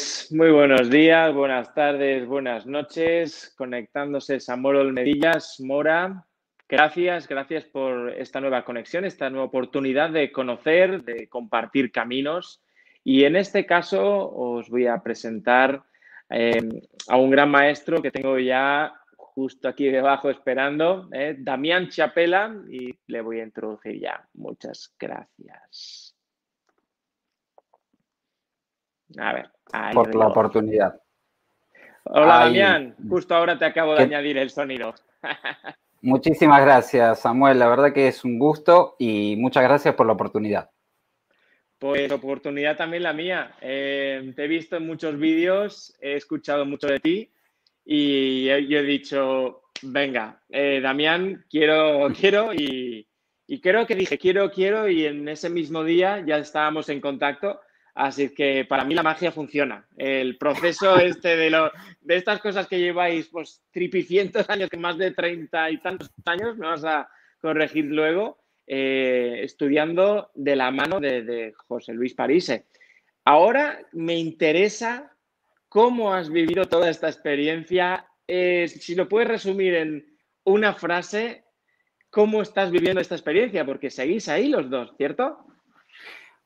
Pues muy buenos días, buenas tardes, buenas noches. Conectándose Samuel Olmedillas, Mora. Gracias, gracias por esta nueva conexión, esta nueva oportunidad de conocer, de compartir caminos. Y en este caso os voy a presentar eh, a un gran maestro que tengo ya justo aquí debajo esperando, eh, Damián Chapela, y le voy a introducir ya. Muchas gracias. A ver. por la oportunidad. Hola, Damián. Justo ahora te acabo de añadir el sonido. Muchísimas gracias, Samuel. La verdad que es un gusto y muchas gracias por la oportunidad. Pues oportunidad también la mía. Eh, te he visto en muchos vídeos, he escuchado mucho de ti y yo he dicho, venga, eh, Damián, quiero, quiero y, y creo que dije, quiero, quiero y en ese mismo día ya estábamos en contacto Así que para mí la magia funciona. El proceso este de, lo, de estas cosas que lleváis pues tripicientos años, que más de treinta y tantos años, me vas a corregir luego, eh, estudiando de la mano de, José Luis Parise. Ahora me interesa cómo has vivido toda esta experiencia. si lo puedes resumir en una frase, ¿cómo estás viviendo esta experiencia? Porque seguís ahí los dos, ¿cierto?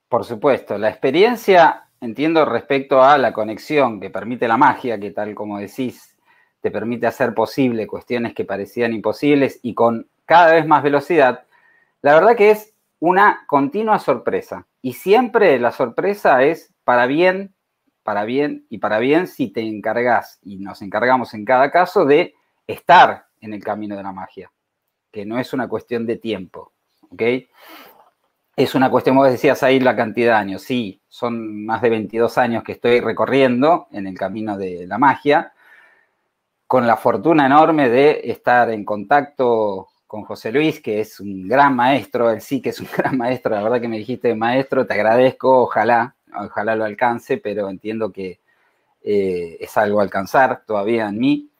Por supuesto, la experiencia, entiendo respecto a la conexión que permite la magia, que tal como decís, te permite hacer posible cuestiones que parecían imposibles y con cada vez más velocidad, la verdad que es una continua sorpresa. Y siempre la sorpresa es para bien, para bien y para bien si te encargas, y nos encargamos en cada caso, de estar en el camino de la magia, que no es una cuestión de tiempo. ¿ok? Es una cuestión, vos decías ahí la cantidad de años. Sí, son más de 22 años que estoy recorriendo en el camino de la magia, con la fortuna enorme de estar en contacto con José Luis, que es un gran maestro, él sí que es un gran maestro, la verdad que me dijiste maestro, te agradezco, ojalá, ojalá lo alcance, pero entiendo que eh, es algo a alcanzar todavía en mí.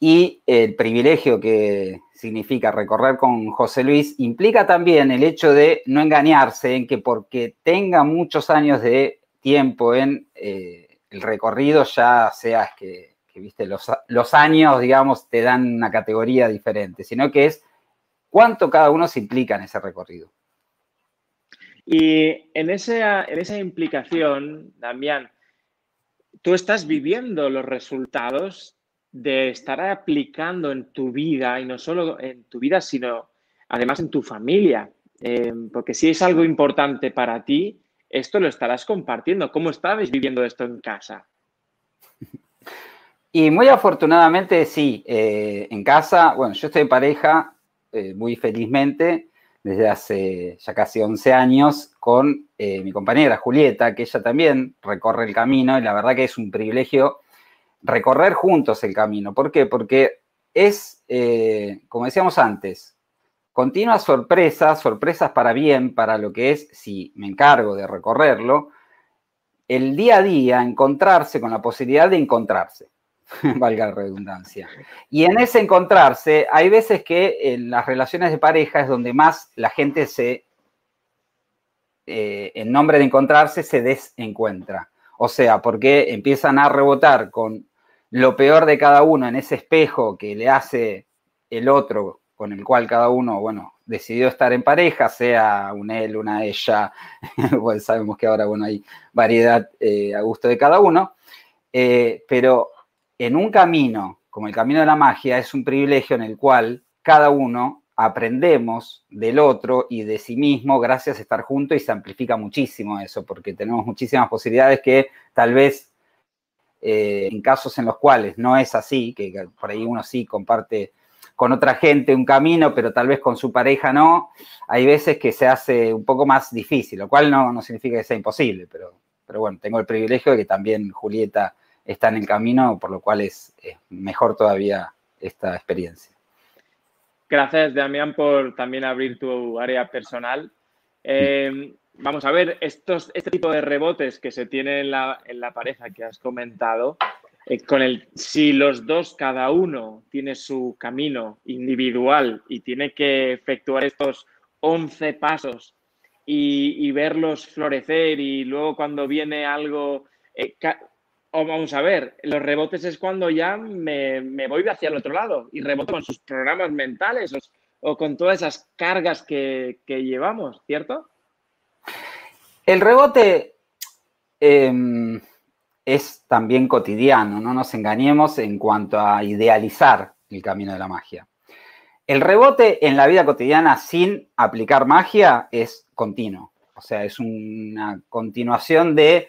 Y el privilegio que significa recorrer con José Luis, implica también el hecho de no engañarse en que porque tenga muchos años de tiempo en eh, el recorrido, ya seas que, viste, los, años, digamos, te dan una categoría diferente, sino que es cuánto cada uno se implica en ese recorrido. Y en en esa implicación, Damián, tú estás viviendo los resultados de estar aplicando en tu vida, y no solo en tu vida, sino además en tu familia. Eh, porque si es algo importante para ti, esto lo estarás compartiendo. ¿Cómo estabais viviendo esto en casa? Y muy afortunadamente sí, eh, en casa, bueno, yo estoy en pareja eh, muy felizmente desde hace ya casi 11 años con mi compañera Julieta, que ella también recorre el camino y la verdad que es un privilegio recorrer juntos el camino. ¿Por qué? Porque es, eh, como decíamos antes, continuas sorpresas, sorpresas para bien, para lo que es, si me encargo de recorrerlo, el día a día encontrarse con la posibilidad de encontrarse, valga la redundancia. Y en ese encontrarse, hay veces que en las relaciones de pareja es donde más la gente se, eh, en nombre de encontrarse, se desencuentra. O sea, porque empiezan a rebotar con lo peor de cada uno en ese espejo que le hace el otro con el cual cada uno, bueno, decidió estar en pareja, sea un él, una ella, sabemos que ahora, bueno, hay variedad eh, a gusto de cada uno, eh, pero en un camino, como el camino de la magia, es un privilegio en el cual cada uno aprendemos del otro y de sí mismo gracias a estar juntos y se amplifica muchísimo eso, porque tenemos muchísimas posibilidades que tal vez eh, en casos en los cuales no es así, que por ahí uno sí comparte con otra gente un camino, pero tal vez con su pareja no, hay veces que se hace un poco más difícil, lo cual no, significa que sea imposible, pero, pero bueno, tengo el privilegio de que también Julieta está en el camino, por lo cual es, mejor todavía esta experiencia. Gracias, Damián, por también abrir tu área personal. Eh, vamos a ver, estos, este tipo de rebotes que se tiene en la, pareja que has comentado, eh, con el, si los dos, cada uno tiene su camino individual y tiene que efectuar estos 11 pasos y, verlos florecer y luego cuando viene algo Eh, o vamos a ver, los rebotes es cuando ya me, voy hacia el otro lado y reboto con sus programas mentales o, con todas esas cargas que, llevamos, ¿cierto? El rebote em, es también cotidiano, no nos engañemos en cuanto a idealizar el camino de la magia. El rebote en la vida cotidiana sin aplicar magia es continuo, o sea, es una continuación de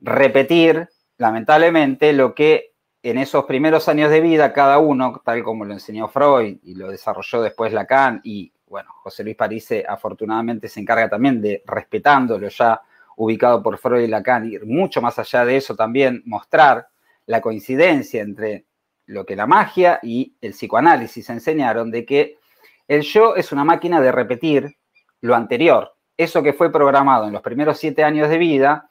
repetir lamentablemente, lo que en esos primeros años de vida cada uno, tal como lo enseñó Freud y lo desarrolló después Lacan, y bueno, José Luis Parise afortunadamente se encarga también de, respetándolo ya ubicado por Freud y Lacan, ir mucho más allá de eso también, mostrar la coincidencia entre lo que la magia y el psicoanálisis enseñaron de que el yo es una máquina de repetir lo anterior. Eso que fue programado en los primeros siete años de vida,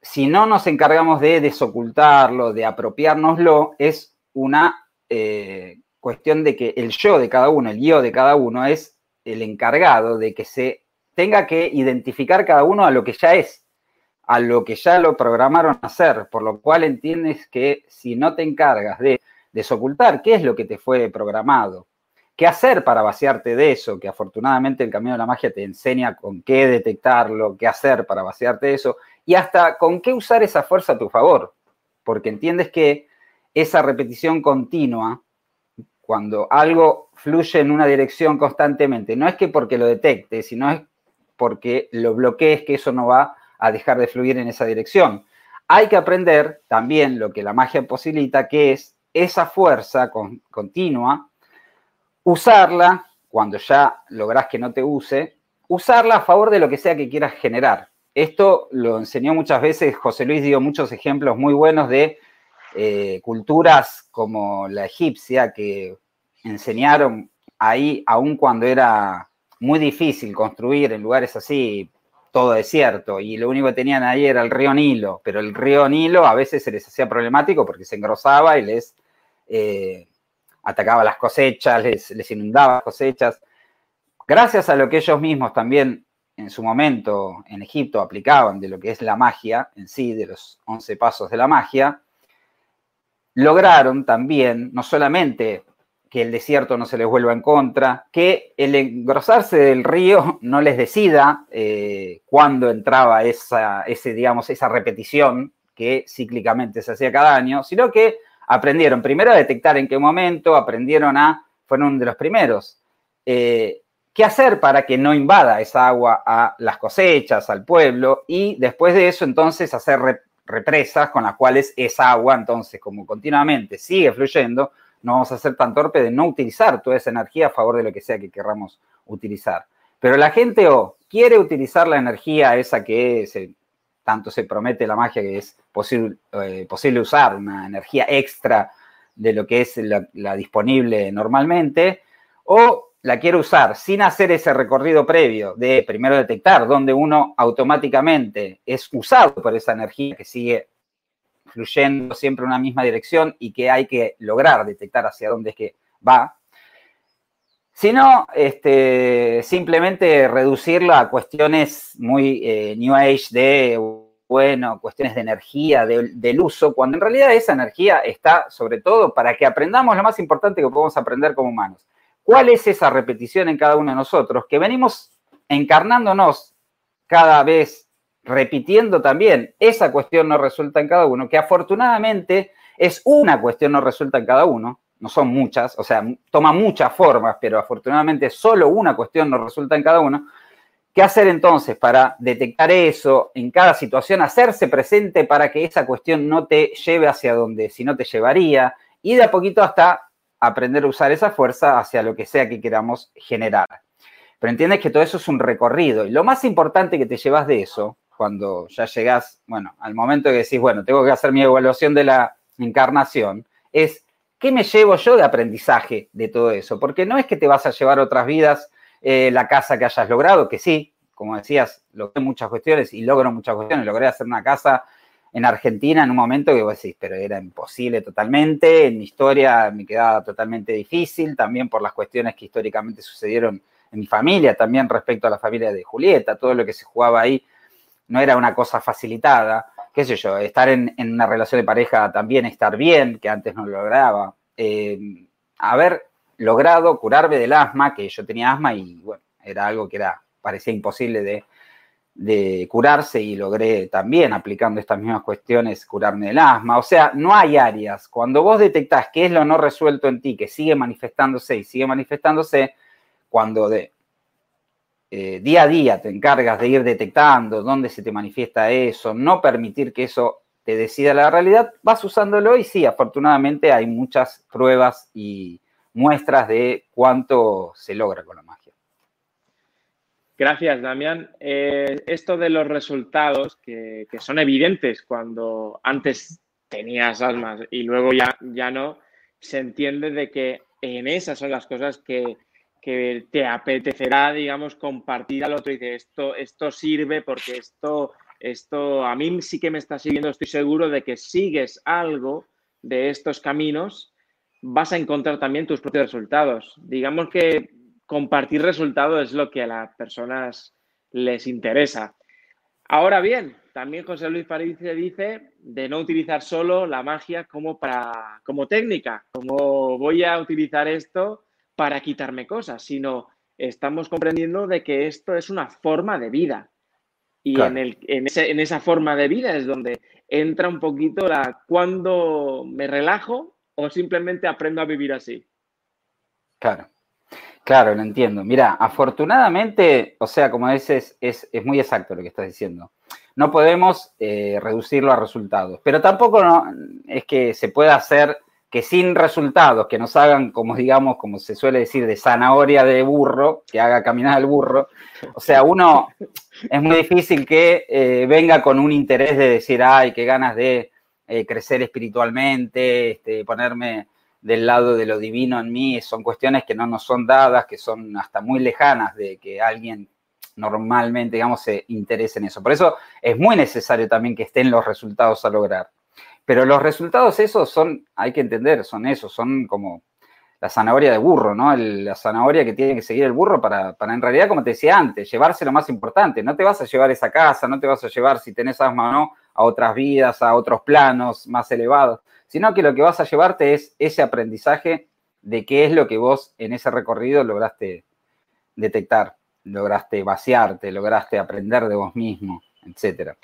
si no nos encargamos de desocultarlo, de apropiárnoslo, es una eh, cuestión de que el yo de cada uno, el yo de cada uno, es el encargado de que se tenga que identificar cada uno a lo que ya es, a lo que ya lo programaron a hacer, por lo cual entiendes que si no te encargas de desocultar qué es lo que te fue programado, qué hacer para vaciarte de eso, que afortunadamente el camino de la magia te enseña con qué detectarlo, qué hacer para vaciarte de eso, y hasta con qué usar esa fuerza a tu favor, porque entiendes que esa repetición continua, cuando algo fluye en una dirección constantemente, no es que porque lo detectes, sino es porque lo bloquees que eso no va a dejar de fluir en esa dirección. Hay que aprender también lo que la magia posibilita, que es esa fuerza continua, usarla cuando ya logras que no te use, usarla a favor de lo que sea que quieras generar. Esto lo enseñó muchas veces, José Luis dio muchos ejemplos muy buenos de eh, culturas como la egipcia que enseñaron ahí, aun cuando era muy difícil construir en lugares así, todo desierto, y lo único que tenían ahí era el río Nilo, pero el río Nilo a veces se les hacía problemático porque se engrosaba y les eh, atacaba las cosechas, les, les inundaba las cosechas. Gracias a lo que ellos mismos también en su momento en Egipto aplicaban de lo que es la magia en sí, de los 11 pasos de la magia, lograron también no solamente que el desierto no se les vuelva en contra, que el engrosarse del río no les decida eh, cuándo entraba esa, ese, digamos, esa repetición que cíclicamente se hacía cada año, sino que aprendieron primero a detectar en qué momento, aprendieron a, fueron de los primeros, eh, qué hacer para que no invada esa agua a las cosechas, al pueblo, y después de eso entonces hacer represas con las cuales esa agua, entonces como continuamente sigue fluyendo, no vamos a ser tan torpe de no utilizar toda esa energía a favor de lo que sea que querramos utilizar. Pero la gente o quiere utilizar la energía esa que se, tanto se promete la magia que es posible, eh, posible usar, una energía extra de lo que es la disponible normalmente, o la quiero usar sin hacer ese recorrido previo de primero detectar dónde uno automáticamente es usado por esa energía que sigue fluyendo siempre en una misma dirección y que hay que lograr detectar hacia dónde es que va, sino este, simplemente reducirlo a cuestiones muy eh, New Age de, bueno, cuestiones de energía, del uso, cuando en realidad esa energía está sobre todo para que aprendamos lo más importante que podemos aprender como humanos, ¿Cuál es esa repetición en cada uno de nosotros? Que venimos encarnándonos cada vez, repitiendo también, esa cuestión no resulta en cada uno, que afortunadamente es una cuestión no resulta en cada uno, no son muchas, o sea, toma muchas formas, pero afortunadamente solo una cuestión no resulta en cada uno. ¿Qué hacer entonces para detectar eso en cada situación? Hacerse presente para que esa cuestión no te lleve hacia donde si no te llevaría y de a poquito hasta aprender a usar esa fuerza hacia lo que sea que queramos generar. Pero entiendes que todo eso es un recorrido. Y lo más importante que te llevas de eso, cuando ya llegas, bueno, al momento que decís, bueno, tengo que hacer mi evaluación de la encarnación, es qué me llevo yo de aprendizaje de todo eso. Porque no es que te vas a llevar otras vidas eh, la casa que hayas logrado, que sí, como decías, logré muchas cuestiones y logro muchas cuestiones. Logré hacer una casa en Argentina en un momento que vos decís, pero era imposible totalmente, en mi historia me quedaba totalmente difícil, también por las cuestiones que históricamente sucedieron en mi familia, también respecto a la familia de Julieta, todo lo que se jugaba ahí no era una cosa facilitada, qué sé yo, estar en, una relación de pareja también, estar bien, que antes no lo lograba. Eh, haber logrado curarme del asma, que yo tenía asma y bueno, era algo que era, parecía imposible de, de curarse y logré también, aplicando estas mismas cuestiones, curarme del asma. O sea, no hay áreas. Cuando vos detectás qué es lo no resuelto en ti, que sigue manifestándose y sigue manifestándose, cuando de, eh, día a día te encargas de ir detectando dónde se te manifiesta eso, no permitir que eso te decida la realidad, vas usándolo y sí, afortunadamente hay muchas pruebas y muestras de cuánto se logra con la magia. Gracias, Damián. Eh, esto de los resultados que, son evidentes cuando antes tenías almas y luego ya, ya no, se entiende de que en esas son las cosas que, que te apetecerá, digamos, compartir al otro y decir, esto, esto sirve porque esto, esto a mí sí que me está siguiendo, estoy seguro de que sigues algo de estos caminos, vas a encontrar también tus propios resultados. Digamos que compartir resultados es lo que a las personas les interesa. Ahora bien, también José Luis París dice de no utilizar solo la magia como, para, como técnica, como voy a utilizar esto para quitarme cosas, sino estamos comprendiendo de que esto es una forma de vida. Y en, el, en, esa forma de vida es donde entra un poquito la cuando me relajo o simplemente aprendo a vivir así. Claro, claro, lo entiendo. Mira, afortunadamente, o sea, como dices, es, es muy exacto lo que estás diciendo. No podemos eh, reducirlo a resultados, pero tampoco no, es que se pueda hacer que sin resultados, que nos hagan, como digamos, como se suele decir, de zanahoria de burro, que haga caminar el burro. O sea, uno es muy difícil que eh, venga con un interés de decir, ay, qué ganas de eh, crecer espiritualmente, este, ponerme del lado de lo divino en mí, son cuestiones que no nos son dadas, que son hasta muy lejanas de que alguien normalmente, digamos, se interese en eso. Por eso es muy necesario también que estén los resultados a lograr. Pero los resultados esos son, hay que entender, son esos, son como la zanahoria de burro, ¿no? la zanahoria que tiene que seguir el burro para, para, en realidad, como te decía antes, llevarse lo más importante. No te vas a llevar esa casa, no te vas a llevar, si tenés asma o no, a otras vidas, a otros planos más elevados, sino que lo que vas a llevarte es ese aprendizaje de qué es lo que vos en ese recorrido lograste detectar, lograste vaciarte, lograste aprender de vos mismo, etcétera.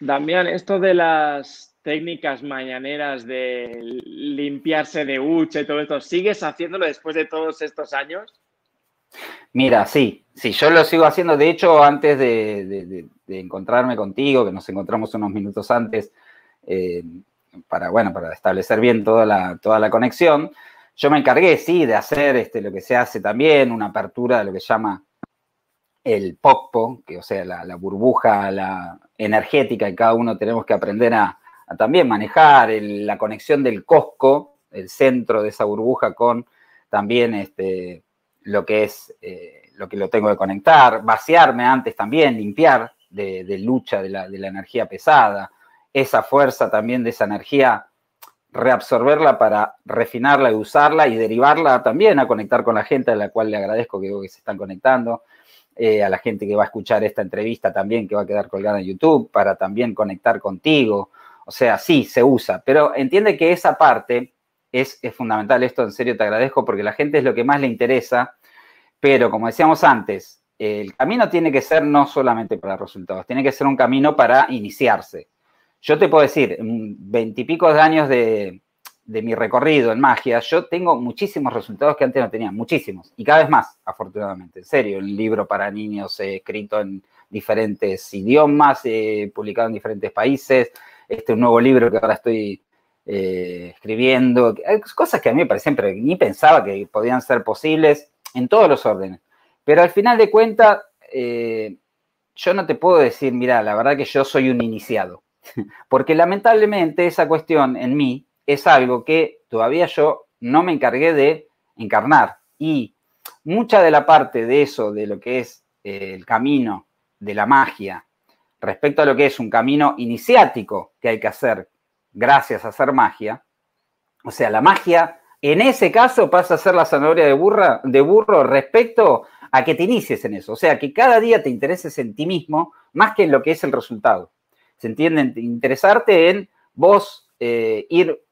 Damián, esto de las técnicas mañaneras de limpiarse de hucha y todo esto, ¿sigues haciéndolo después de todos estos años? Mira, sí, sí, yo lo sigo haciendo. De hecho, antes de, encontrarme contigo, que nos encontramos unos minutos antes, eh, para, bueno, para establecer bien toda la, toda la conexión, yo me encargué, sí, de hacer este, lo que se hace también, una apertura de lo que llama el POCPO, que o sea, la, la burbuja la energética que cada uno tenemos que aprender a, también manejar la conexión del Cosco, el centro de esa burbuja, con también este, lo que es eh, lo que lo tengo que conectar, vaciarme antes también, limpiar de, lucha de la, energía pesada, esa fuerza también de esa energía, reabsorberla para refinarla y usarla y derivarla también a conectar con la gente a la cual le agradezco que, se están conectando. Eh, a la gente que va a escuchar esta entrevista también, que va a quedar colgada en YouTube, para también conectar contigo, o sea, sí, se usa, pero entiende que esa parte es, fundamental. Esto en serio te agradezco porque la gente es lo que más le interesa, pero como decíamos antes, el camino tiene que ser no solamente para resultados, tiene que ser un camino para iniciarse. Yo te puedo decir, veintipico de años de, de, mi recorrido en magia, yo tengo muchísimos resultados que antes no tenía, muchísimos, y cada vez más, afortunadamente. En serio, un libro para niños escrito en diferentes idiomas, publicado en diferentes países, este un nuevo libro que ahora estoy eh, escribiendo, cosas que a mí me parecían, pero ni pensaba que podían ser posibles en todos los órdenes. Pero al final de cuentas, eh, yo no te puedo decir, mira, la verdad que yo soy un iniciado, porque lamentablemente esa cuestión en mí es algo que todavía yo no me encargué de encarnar. Y mucha de la parte de eso, de lo que es eh, el camino de la magia, respecto a lo que es un camino iniciático que hay que hacer gracias a hacer magia, o sea, la magia en ese caso pasa a ser la zanahoria de, burra, de burro respecto a que te inicies en eso, o sea, que cada día te intereses en ti mismo más que en lo que es el resultado. ¿Se entiende? Interesarte en vos eh, ir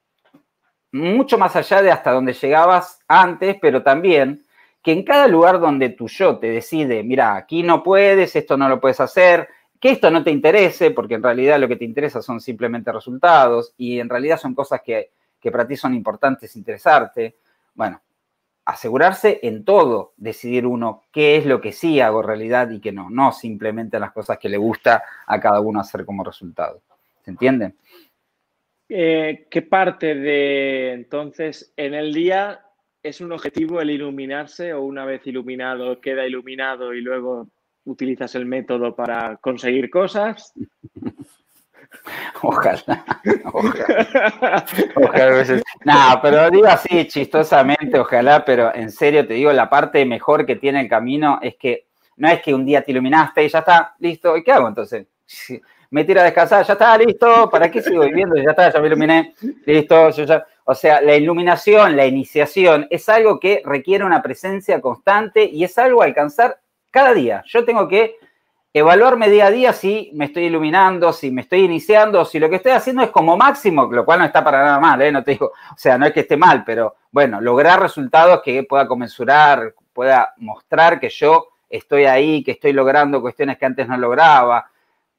mucho más allá de hasta donde llegabas antes, pero también que en cada lugar donde tu yo te decide, mira, aquí no puedes, esto no lo puedes hacer, que esto no te interese, porque en realidad lo que te interesa son simplemente resultados y en realidad son cosas que, que para ti son importantes interesarte. Bueno, asegurarse en todo, decidir uno qué es lo que sí hago realidad y qué no, no simplemente las cosas que le gusta a cada uno hacer como resultado. ¿Se entiende? Eh, ¿Qué parte de entonces en el día es un objetivo el iluminarse o una vez iluminado queda iluminado y luego utilizas el método para conseguir cosas? Ojalá, ojalá. ojalá no, pero digo así chistosamente, ojalá, pero en serio te digo, la parte mejor que tiene el camino es que no es que un día te iluminaste y ya está, listo, ¿y qué hago entonces? Me tiro a descansar, ya está, listo, ¿para qué sigo viviendo? Ya está, ya me iluminé, listo, yo ya... O sea, la iluminación, la iniciación es algo que requiere una presencia constante y es algo a alcanzar cada día. Yo tengo que evaluarme día a día si me estoy iluminando, si me estoy iniciando, si lo que estoy haciendo es como máximo, lo cual no está para nada mal, ¿eh? no te digo, o sea, no es que esté mal, pero bueno, lograr resultados que pueda comensurar, pueda mostrar que yo estoy ahí, que estoy logrando cuestiones que antes no lograba,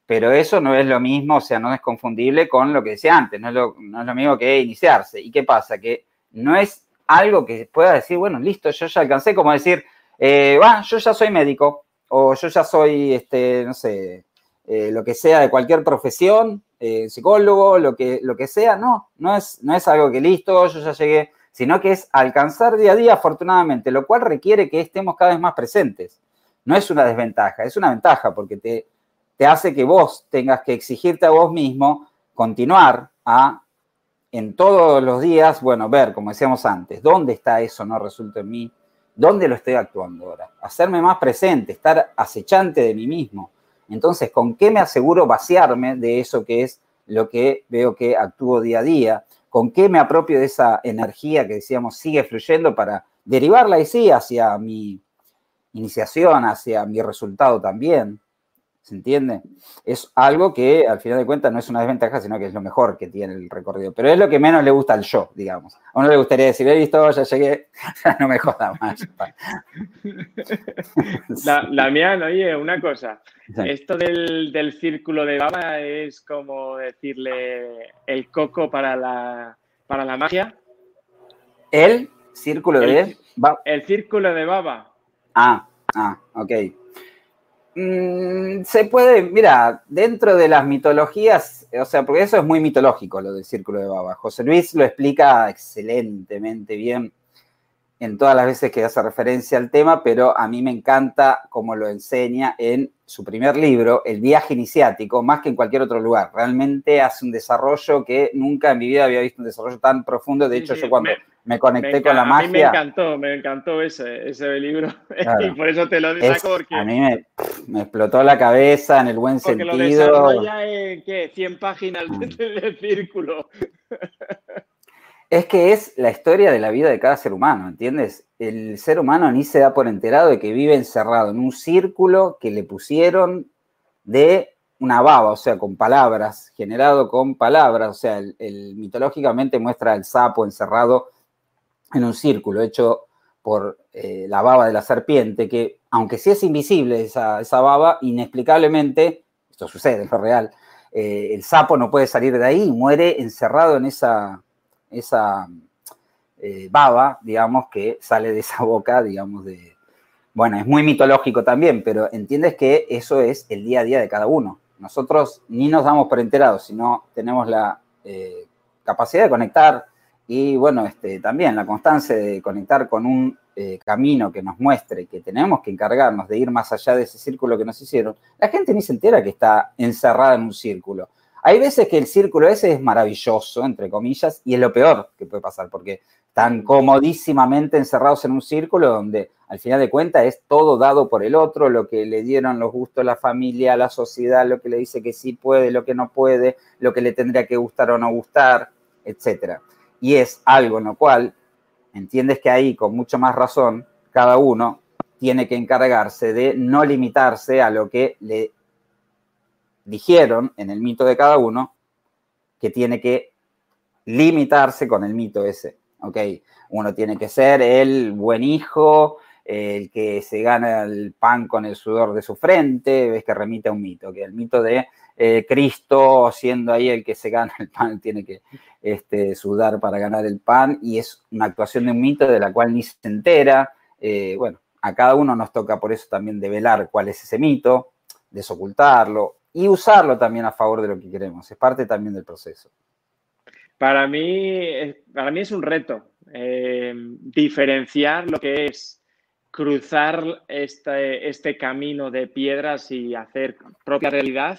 pero eso no es lo mismo, o sea, no es confundible con lo que decía antes, no es lo, mismo que iniciarse. ¿Y qué pasa? Que no es algo que pueda decir, bueno, listo, yo ya alcancé, como decir, eh, yo ya soy médico o yo ya soy, este, no sé, eh, lo que sea de cualquier profesión, eh, psicólogo, lo que, lo que sea, no, no es, no es algo que listo, yo ya llegué, sino que es alcanzar día a día afortunadamente, lo cual requiere que estemos cada vez más presentes. No es una desventaja, es una ventaja porque te, te hace que vos tengas que exigirte a vos mismo continuar a en todos los días, bueno, ver, como decíamos antes, dónde está eso no resulta en mí, ¿Dónde lo estoy actuando ahora? Hacerme más presente, estar acechante de mí mismo. Entonces, ¿con qué me aseguro vaciarme de eso que es lo que veo que actúo día a día? ¿Con qué me apropio de esa energía que decíamos sigue fluyendo para derivarla y sí hacia mi iniciación, hacia mi resultado también? ¿Se entiende? Es algo que al final de cuentas no es una desventaja, sino que es lo mejor que tiene el recorrido. Pero es lo que menos le gusta al yo, digamos. A uno le gustaría decir, he visto, ya llegué, ya no me joda más. La, mía, oye, una cosa. Esto del, círculo de baba es como decirle el coco para la, para la magia. ¿El círculo de baba? El círculo de baba. Ah, ah, ok. Mm, se puede, mira, dentro de las mitologías, o sea, porque eso es muy mitológico lo del círculo de baba. José Luis lo explica excelentemente bien en todas las veces que hace referencia al tema, pero a mí me encanta cómo lo enseña en su primer libro, El viaje iniciático, más que en cualquier otro lugar. Realmente hace un desarrollo que nunca en mi vida había visto un desarrollo tan profundo. De hecho, yo cuando me conecté con la magia. A mí me encantó, me encantó ese, ese libro. y por eso te lo digo porque. A mí me, me, explotó la cabeza en el buen porque sentido. Lo desarrolla en ¿qué? 100 páginas del círculo. Es que es la historia de la vida de cada ser humano, ¿entiendes? El ser humano ni se da por enterado de que vive encerrado en un círculo que le pusieron de una baba, o sea, con palabras, generado con palabras, o sea, el, mitológicamente muestra al sapo encerrado en un círculo hecho por eh, la baba de la serpiente, que aunque sí es invisible esa, baba, inexplicablemente, esto sucede, es real, eh, el sapo no puede salir de ahí muere encerrado en esa, esa eh, baba, digamos, que sale de esa boca, digamos, de... Bueno, es muy mitológico también, pero entiendes que eso es el día a día de cada uno. Nosotros ni nos damos por enterados, sino tenemos la capacidad de conectar y bueno, este, también la constancia de conectar con un eh, camino que nos muestre que tenemos que encargarnos de ir más allá de ese círculo que nos hicieron, la gente ni se entera que está encerrada en un círculo. Hay veces que el círculo ese es maravilloso, entre comillas, y es lo peor que puede pasar, porque están comodísimamente encerrados en un círculo donde al final de cuentas es todo dado por el otro, lo que le dieron los gustos la familia, la sociedad, lo que le dice que sí puede, lo que no puede, lo que le tendría que gustar o no gustar, etcétera y es algo en lo cual entiendes que ahí, con mucho más razón, cada uno tiene que encargarse de no limitarse a lo que le dijeron en el mito de cada uno que tiene que limitarse con el mito ese, ¿ok? Uno tiene que ser el buen hijo, el que se gana el pan con el sudor de su frente, ves que remite a un mito, que el mito de eh, Cristo siendo ahí el que se gana el pan tiene que este, sudar para ganar el pan y es una actuación de un mito de la cual ni se entera. Eh, bueno, a cada uno nos toca por eso también develar cuál es ese mito, desocultarlo y usarlo también a favor de lo que queremos. Es parte también del proceso. Para mí, para mí es un reto eh, diferenciar lo que es cruzar este, este camino de piedras y hacer propia realidad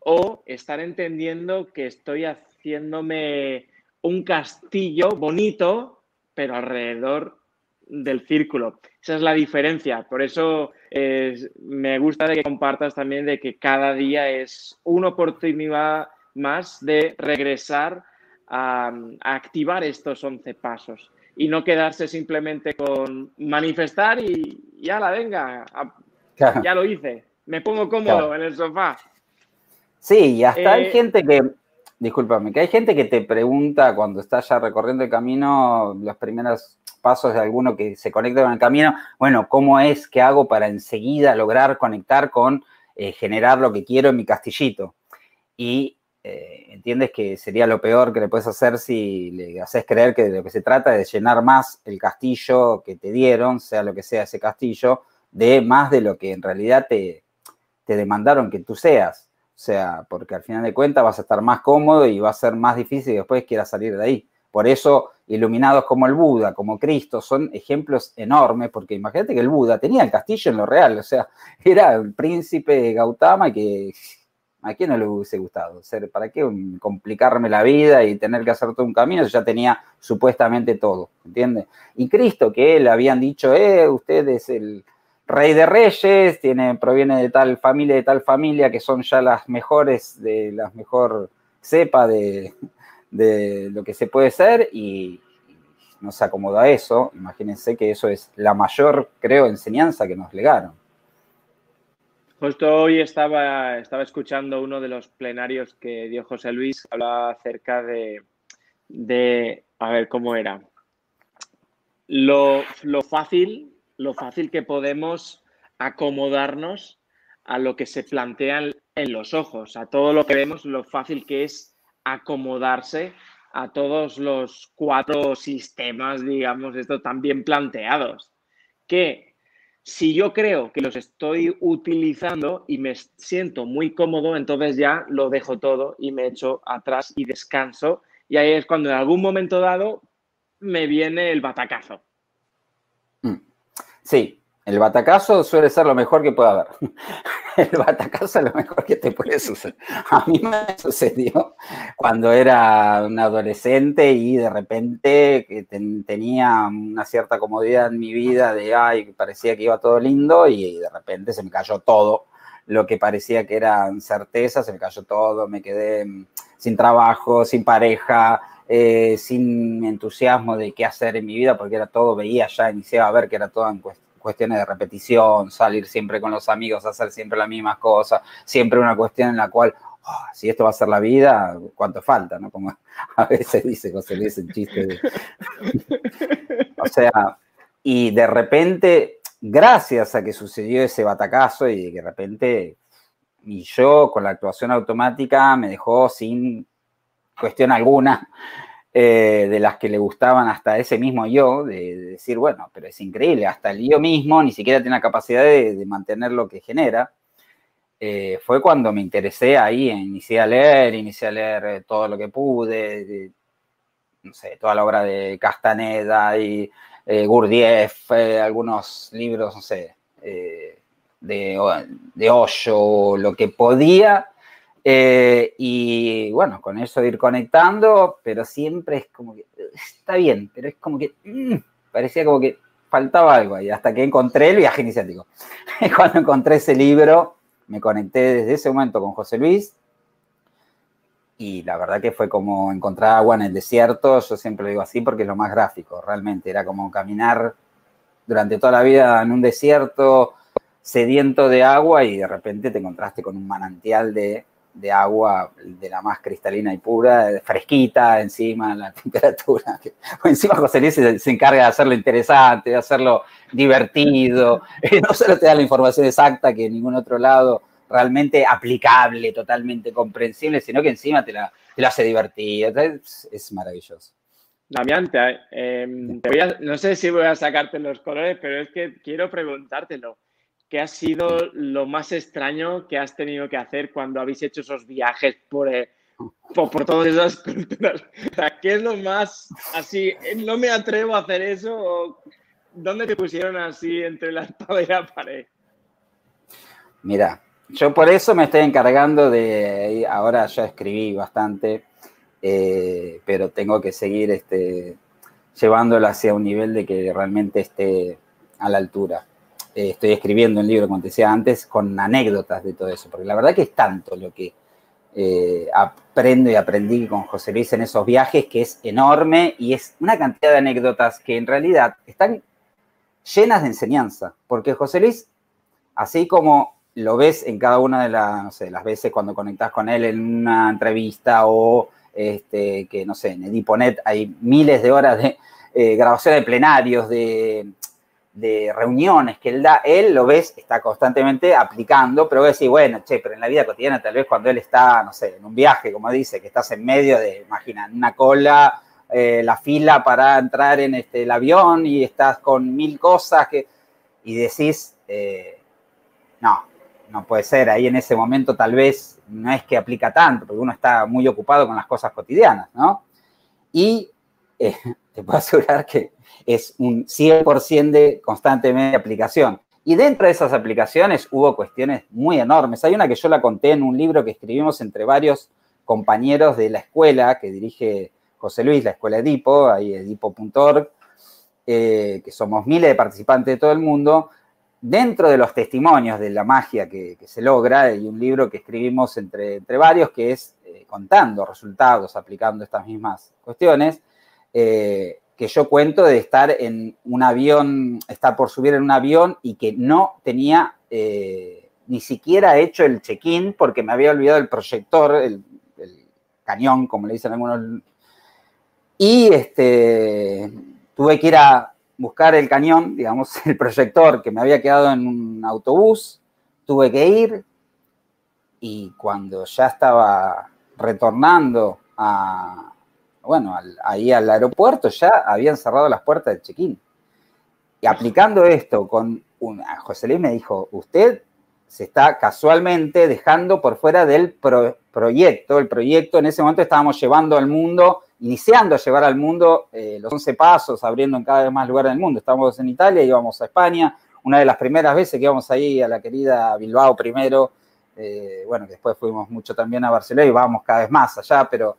o estar entendiendo que estoy haciéndome un castillo bonito, pero alrededor del círculo. Esa es la diferencia. Por eso me gusta de que compartas también de que cada día es una oportunidad más de regresar a, activar estos 11 pasos y no quedarse simplemente con manifestar y ya la venga, ya lo hice, me pongo cómodo en el sofá. Sí, y hasta hay eh, gente que, discúlpame, que hay gente que te pregunta cuando estás ya recorriendo el camino, los primeros pasos de alguno que se conecta con el camino, bueno, ¿cómo es que hago para enseguida lograr conectar con eh, generar lo que quiero en mi castillito? Y eh, entiendes que sería lo peor que le puedes hacer si le haces creer que de lo que se trata es de llenar más el castillo que te dieron, sea lo que sea ese castillo, de más de lo que en realidad te, te demandaron que tú seas. O sea, porque al final de cuentas vas a estar más cómodo y va a ser más difícil y después quieras salir de ahí. Por eso, iluminados como el Buda, como Cristo, son ejemplos enormes, porque imagínate que el Buda tenía el castillo en lo real, o sea, era el príncipe Gautama que ¿A quién no le hubiese gustado? Ser, ¿Para qué complicarme la vida y tener que hacer todo un camino? ya tenía supuestamente todo, ¿entiendes? Y Cristo, que él habían dicho, eh, usted es el rey de reyes, tiene, proviene de tal familia, de tal familia, que son ya las mejores, de las mejor cepa de, de lo que se puede ser, y no se acomoda a eso. Imagínense que eso es la mayor, creo, enseñanza que nos legaron. Justo hoy estaba, estaba escuchando uno de los plenarios que dio José Luis, hablaba acerca de, de a ver cómo era, lo, lo, fácil, lo fácil que podemos acomodarnos a lo que se plantea en los ojos, a todo lo que vemos, lo fácil que es acomodarse a todos los cuatro sistemas, digamos, esto tan bien planteados, que si yo creo que los estoy utilizando y me siento muy cómodo, entonces ya lo dejo todo y me echo atrás y descanso. Y ahí es cuando en algún momento dado me viene el batacazo. Mm. Sí, el batacazo suele ser lo mejor que puede haber. El batacazo es lo mejor que te puede suceder. A mí me sucedió cuando era un adolescente y de repente tenía una cierta comodidad en mi vida de, ay, parecía que iba todo lindo y de repente se me cayó todo. Lo que parecía que eran certezas, se me cayó todo, me quedé sin trabajo, sin pareja, eh, sin entusiasmo de qué hacer en mi vida, porque era todo, veía ya, iniciaba a ver que era todo en cuestión cuestiones de repetición, salir siempre con los amigos, hacer siempre las mismas cosas, siempre una cuestión en la cual, oh, si esto va a ser la vida, ¿cuánto falta? ¿no? Como a veces dice José Luis el chiste de... o sea, y de repente, gracias a que sucedió ese batacazo y de repente, y yo con la actuación automática me dejó sin cuestión alguna eh, de las que le gustaban hasta ese mismo yo, de, decir, bueno, pero es increíble, hasta el yo mismo ni siquiera tiene la capacidad de, mantener lo que genera. Eh, fue cuando me interesé ahí, inicié a leer, inicié a leer eh, todo lo que pude, no sé, toda la obra de Castaneda y Gurdjieff, algunos libros, no sé, de, de Osho, lo que podía eh, y bueno, con eso ir conectando, pero siempre es como que está bien, pero es como que mm, parecía como que faltaba algo ahí, hasta que encontré el viaje iniciático. Cuando encontré ese libro, me conecté desde ese momento con José Luis y la verdad que fue como encontrar agua en el desierto, yo siempre lo digo así porque es lo más gráfico, realmente era como caminar durante toda la vida en un desierto sediento de agua y de repente te encontraste con un manantial de de agua de la más cristalina y pura, fresquita encima, la temperatura. encima José Luis se, encarga de hacerlo interesante, de hacerlo divertido, no solo te da la información exacta que en ningún otro lado realmente aplicable, totalmente comprensible, sino que encima te la, te hace divertido. Es, es maravilloso. Damián, em, no sé si voy a sacarte los colores, pero es que quiero preguntártelo. ¿Qué ha sido lo más extraño que has tenido que hacer cuando habéis hecho esos viajes por, eh, por, todas esas culturas? ¿Qué es lo más así? ¿No me atrevo a hacer eso? ¿Dónde te pusieron así entre la espada y la pared? Mira, yo por eso me estoy encargando de, ahora ya escribí bastante, eh, pero tengo que seguir este, llevándolo hacia un nivel de que realmente esté a la altura. Eh, estoy escribiendo un libro, como te decía antes, con anécdotas de todo eso, porque la verdad que es tanto lo que eh, aprendo y aprendí con José Luis en esos viajes, que es enorme y es una cantidad de anécdotas que en realidad están llenas de enseñanza, porque José Luis, así como lo ves en cada una de, las veces cuando conectas con él en una entrevista o este, que, no sé, en Ediponet hay miles de horas de eh, grabación de plenarios, de de reuniones que él da, él lo ves, está constantemente aplicando, pero a decir, bueno, che, pero en la vida cotidiana, tal vez cuando él está, no sé, en un viaje, como dice, que estás en medio de, imagina, una cola, eh, la fila para entrar en este, el avión y estás con mil cosas que, y decís, eh, no, no puede ser, ahí en ese momento tal vez no es que aplica tanto, porque uno está muy ocupado con las cosas cotidianas, ¿no? Y eh, te puedo asegurar que es un 100% de constantemente aplicación. Y dentro de esas aplicaciones hubo cuestiones muy enormes. Hay una que yo la conté en un libro que escribimos entre varios compañeros de la escuela que dirige José Luis, la escuela Edipo, ahí edipo.org, eh, que somos miles de participantes de todo el mundo. Dentro de los testimonios de la magia que, se logra, hay un libro que escribimos entre, entre varios que es eh, contando resultados, aplicando estas mismas cuestiones. Eh, que yo cuento de estar en un avión, estar por subir en un avión y que no tenía eh, ni siquiera hecho el check-in porque me había olvidado el proyector, el, cañón, como le dicen algunos. Y este, tuve que ir a buscar el cañón, digamos, el proyector que me había quedado en un autobús, tuve que ir y cuando ya estaba retornando a, bueno, ahí al aeropuerto ya habían cerrado las puertas del check-in. Y aplicando esto con José Luis me dijo, usted se está casualmente dejando por fuera del proyecto. El proyecto en ese momento estábamos llevando al mundo, iniciando a llevar al mundo eh, los 11 pasos, abriendo en cada vez más lugares del mundo. Estábamos en Italia, íbamos a España. Una de las primeras veces que íbamos ahí a la querida Bilbao primero, eh, bueno, después fuimos mucho también a Barcelona y vamos cada vez más allá, pero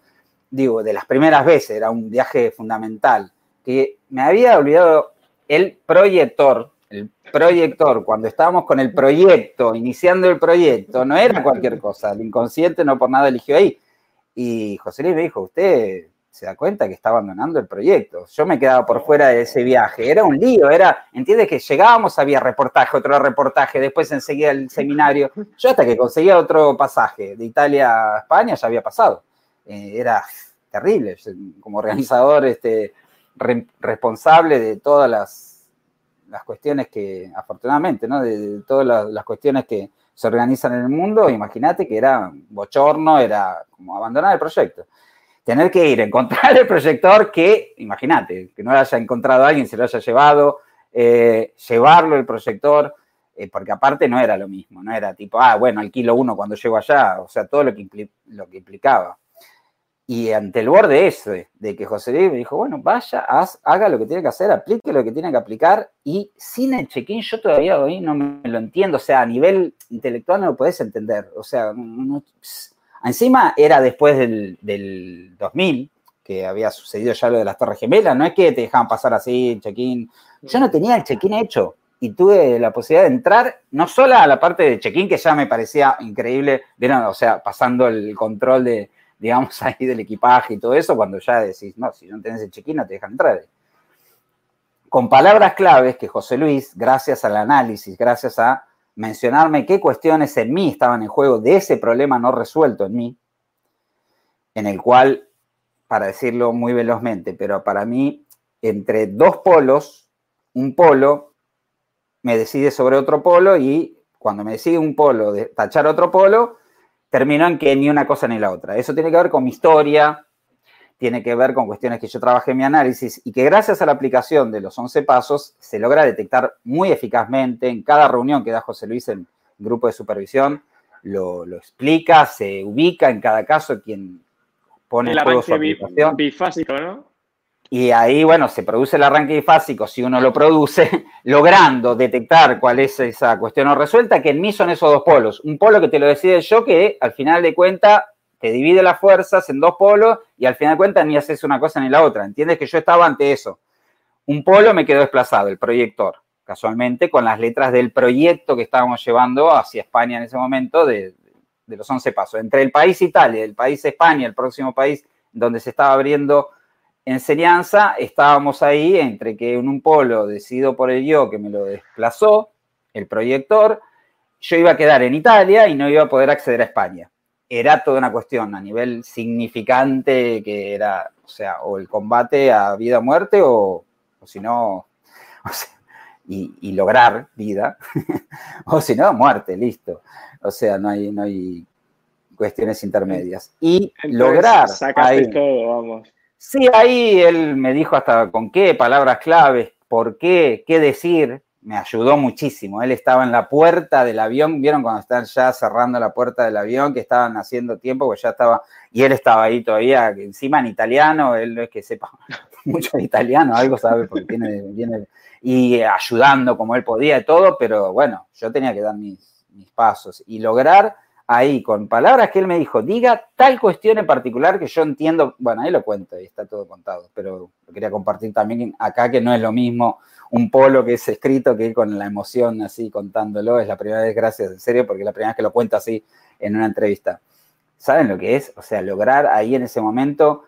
digo, de las primeras veces, era un viaje fundamental, que me había olvidado el proyector, el proyector, cuando estábamos con el proyecto, iniciando el proyecto, no era cualquier cosa, el inconsciente no por nada eligió ahí. Y José Luis me dijo, usted se da cuenta que está abandonando el proyecto. Yo me quedaba por fuera de ese viaje. Era un lío, era, entiendes que llegábamos, había reportaje, otro reportaje, después enseguida el seminario. Yo hasta que conseguía otro pasaje de Italia a España ya había pasado. Eh, era terrible. Como organizador este, responsable de todas las, las, cuestiones que, afortunadamente, ¿no? de, todas las, cuestiones que se organizan en el mundo, imagínate que era bochorno, era como abandonar el proyecto. Tener que ir a encontrar el proyector que, imagínate, que no haya encontrado a alguien, se lo haya llevado, eh, llevarlo el proyector, eh, porque aparte no era lo mismo, no era tipo, ah, bueno, alquilo uno cuando llego allá, o sea, todo lo que, lo que implicaba. Y ante el borde ese, de que José Luis me dijo, bueno, vaya, haga lo que tiene que hacer, aplique lo que tiene que aplicar, y sin el check-in yo todavía hoy no me lo entiendo, o sea, a nivel intelectual no lo podés entender, o sea, encima era después del, del 2000, que había sucedido ya lo de las Torres Gemelas, no es que te dejaban pasar así el check-in, yo no tenía el check-in hecho, y tuve la posibilidad de entrar, no solo a la parte de check-in, que ya me parecía increíble, o sea, pasando el control de digamos, ahí del equipaje y todo eso, cuando ya decís, no, si no tenés el check-in te dejan entrar. Con palabras claves que José Luis, gracias al análisis, gracias a mencionarme qué cuestiones en mí estaban en juego de ese problema no resuelto en mí, en el cual, para decirlo muy velozmente, pero para mí, entre dos polos, un polo me decide sobre otro polo y cuando me decide un polo de tachar otro polo, termino en que ni una cosa ni la otra. Eso tiene que ver con mi historia, tiene que ver con cuestiones que yo trabajé en mi análisis y que gracias a la aplicación de los 11 pasos se logra detectar muy eficazmente en cada reunión que da José Luis en grupo de supervisión, lo, explica, se ubica en cada caso quien pone el juego su aplicación. bifásico, ¿no? Y ahí, bueno, se produce el arranque bifásico, si uno lo produce, logrando detectar cuál es esa cuestión no resuelta, que en mí son esos dos polos. Un polo que te lo decide yo, que al final de cuentas te divide las fuerzas en dos polos y al final de cuentas ni haces una cosa ni la otra. ¿Entiendes que yo estaba ante eso? Un polo me quedó desplazado, el proyector, casualmente con las letras del proyecto que estábamos llevando hacia España en ese momento de, los 11 pasos. Entre el país Italia, el país España, el próximo país donde se estaba abriendo enseñanza, estábamos ahí entre que en un polo decidido por el yo que me lo desplazó, el proyector, yo iba a quedar en Italia y no iba a poder acceder a España era toda una cuestión a nivel significante que era, o sea, o el combate a vida o muerte o, si no, y, lograr vida, o si no, muerte, listo. O sea, no hay, no hay cuestiones intermedias. Y lograr... Ahí, todo, vamos. Sí, ahí él me dijo hasta con qué, palabras claves, por qué, qué decir, me ayudó muchísimo. Él estaba en la puerta del avión, vieron cuando están ya cerrando la puerta del avión, que estaban haciendo tiempo, pues ya estaba, y él estaba ahí todavía, encima en italiano, él no es que sepa mucho italiano, algo sabe, porque tiene, viene, y ayudando como él podía y todo, pero bueno, yo tenía que dar mis pasos. Y lograr ahí con palabras que él me dijo, diga tal cuestión en particular que yo entiendo, bueno, ahí lo cuento, y está todo contado, pero lo quería compartir también acá que no es lo mismo un polo que es escrito que con la emoción así contándolo, es la primera vez, gracias, en serio, porque es la primera vez que lo cuento así en una entrevista. ¿Saben lo que es? O sea, lograr ahí en ese momento,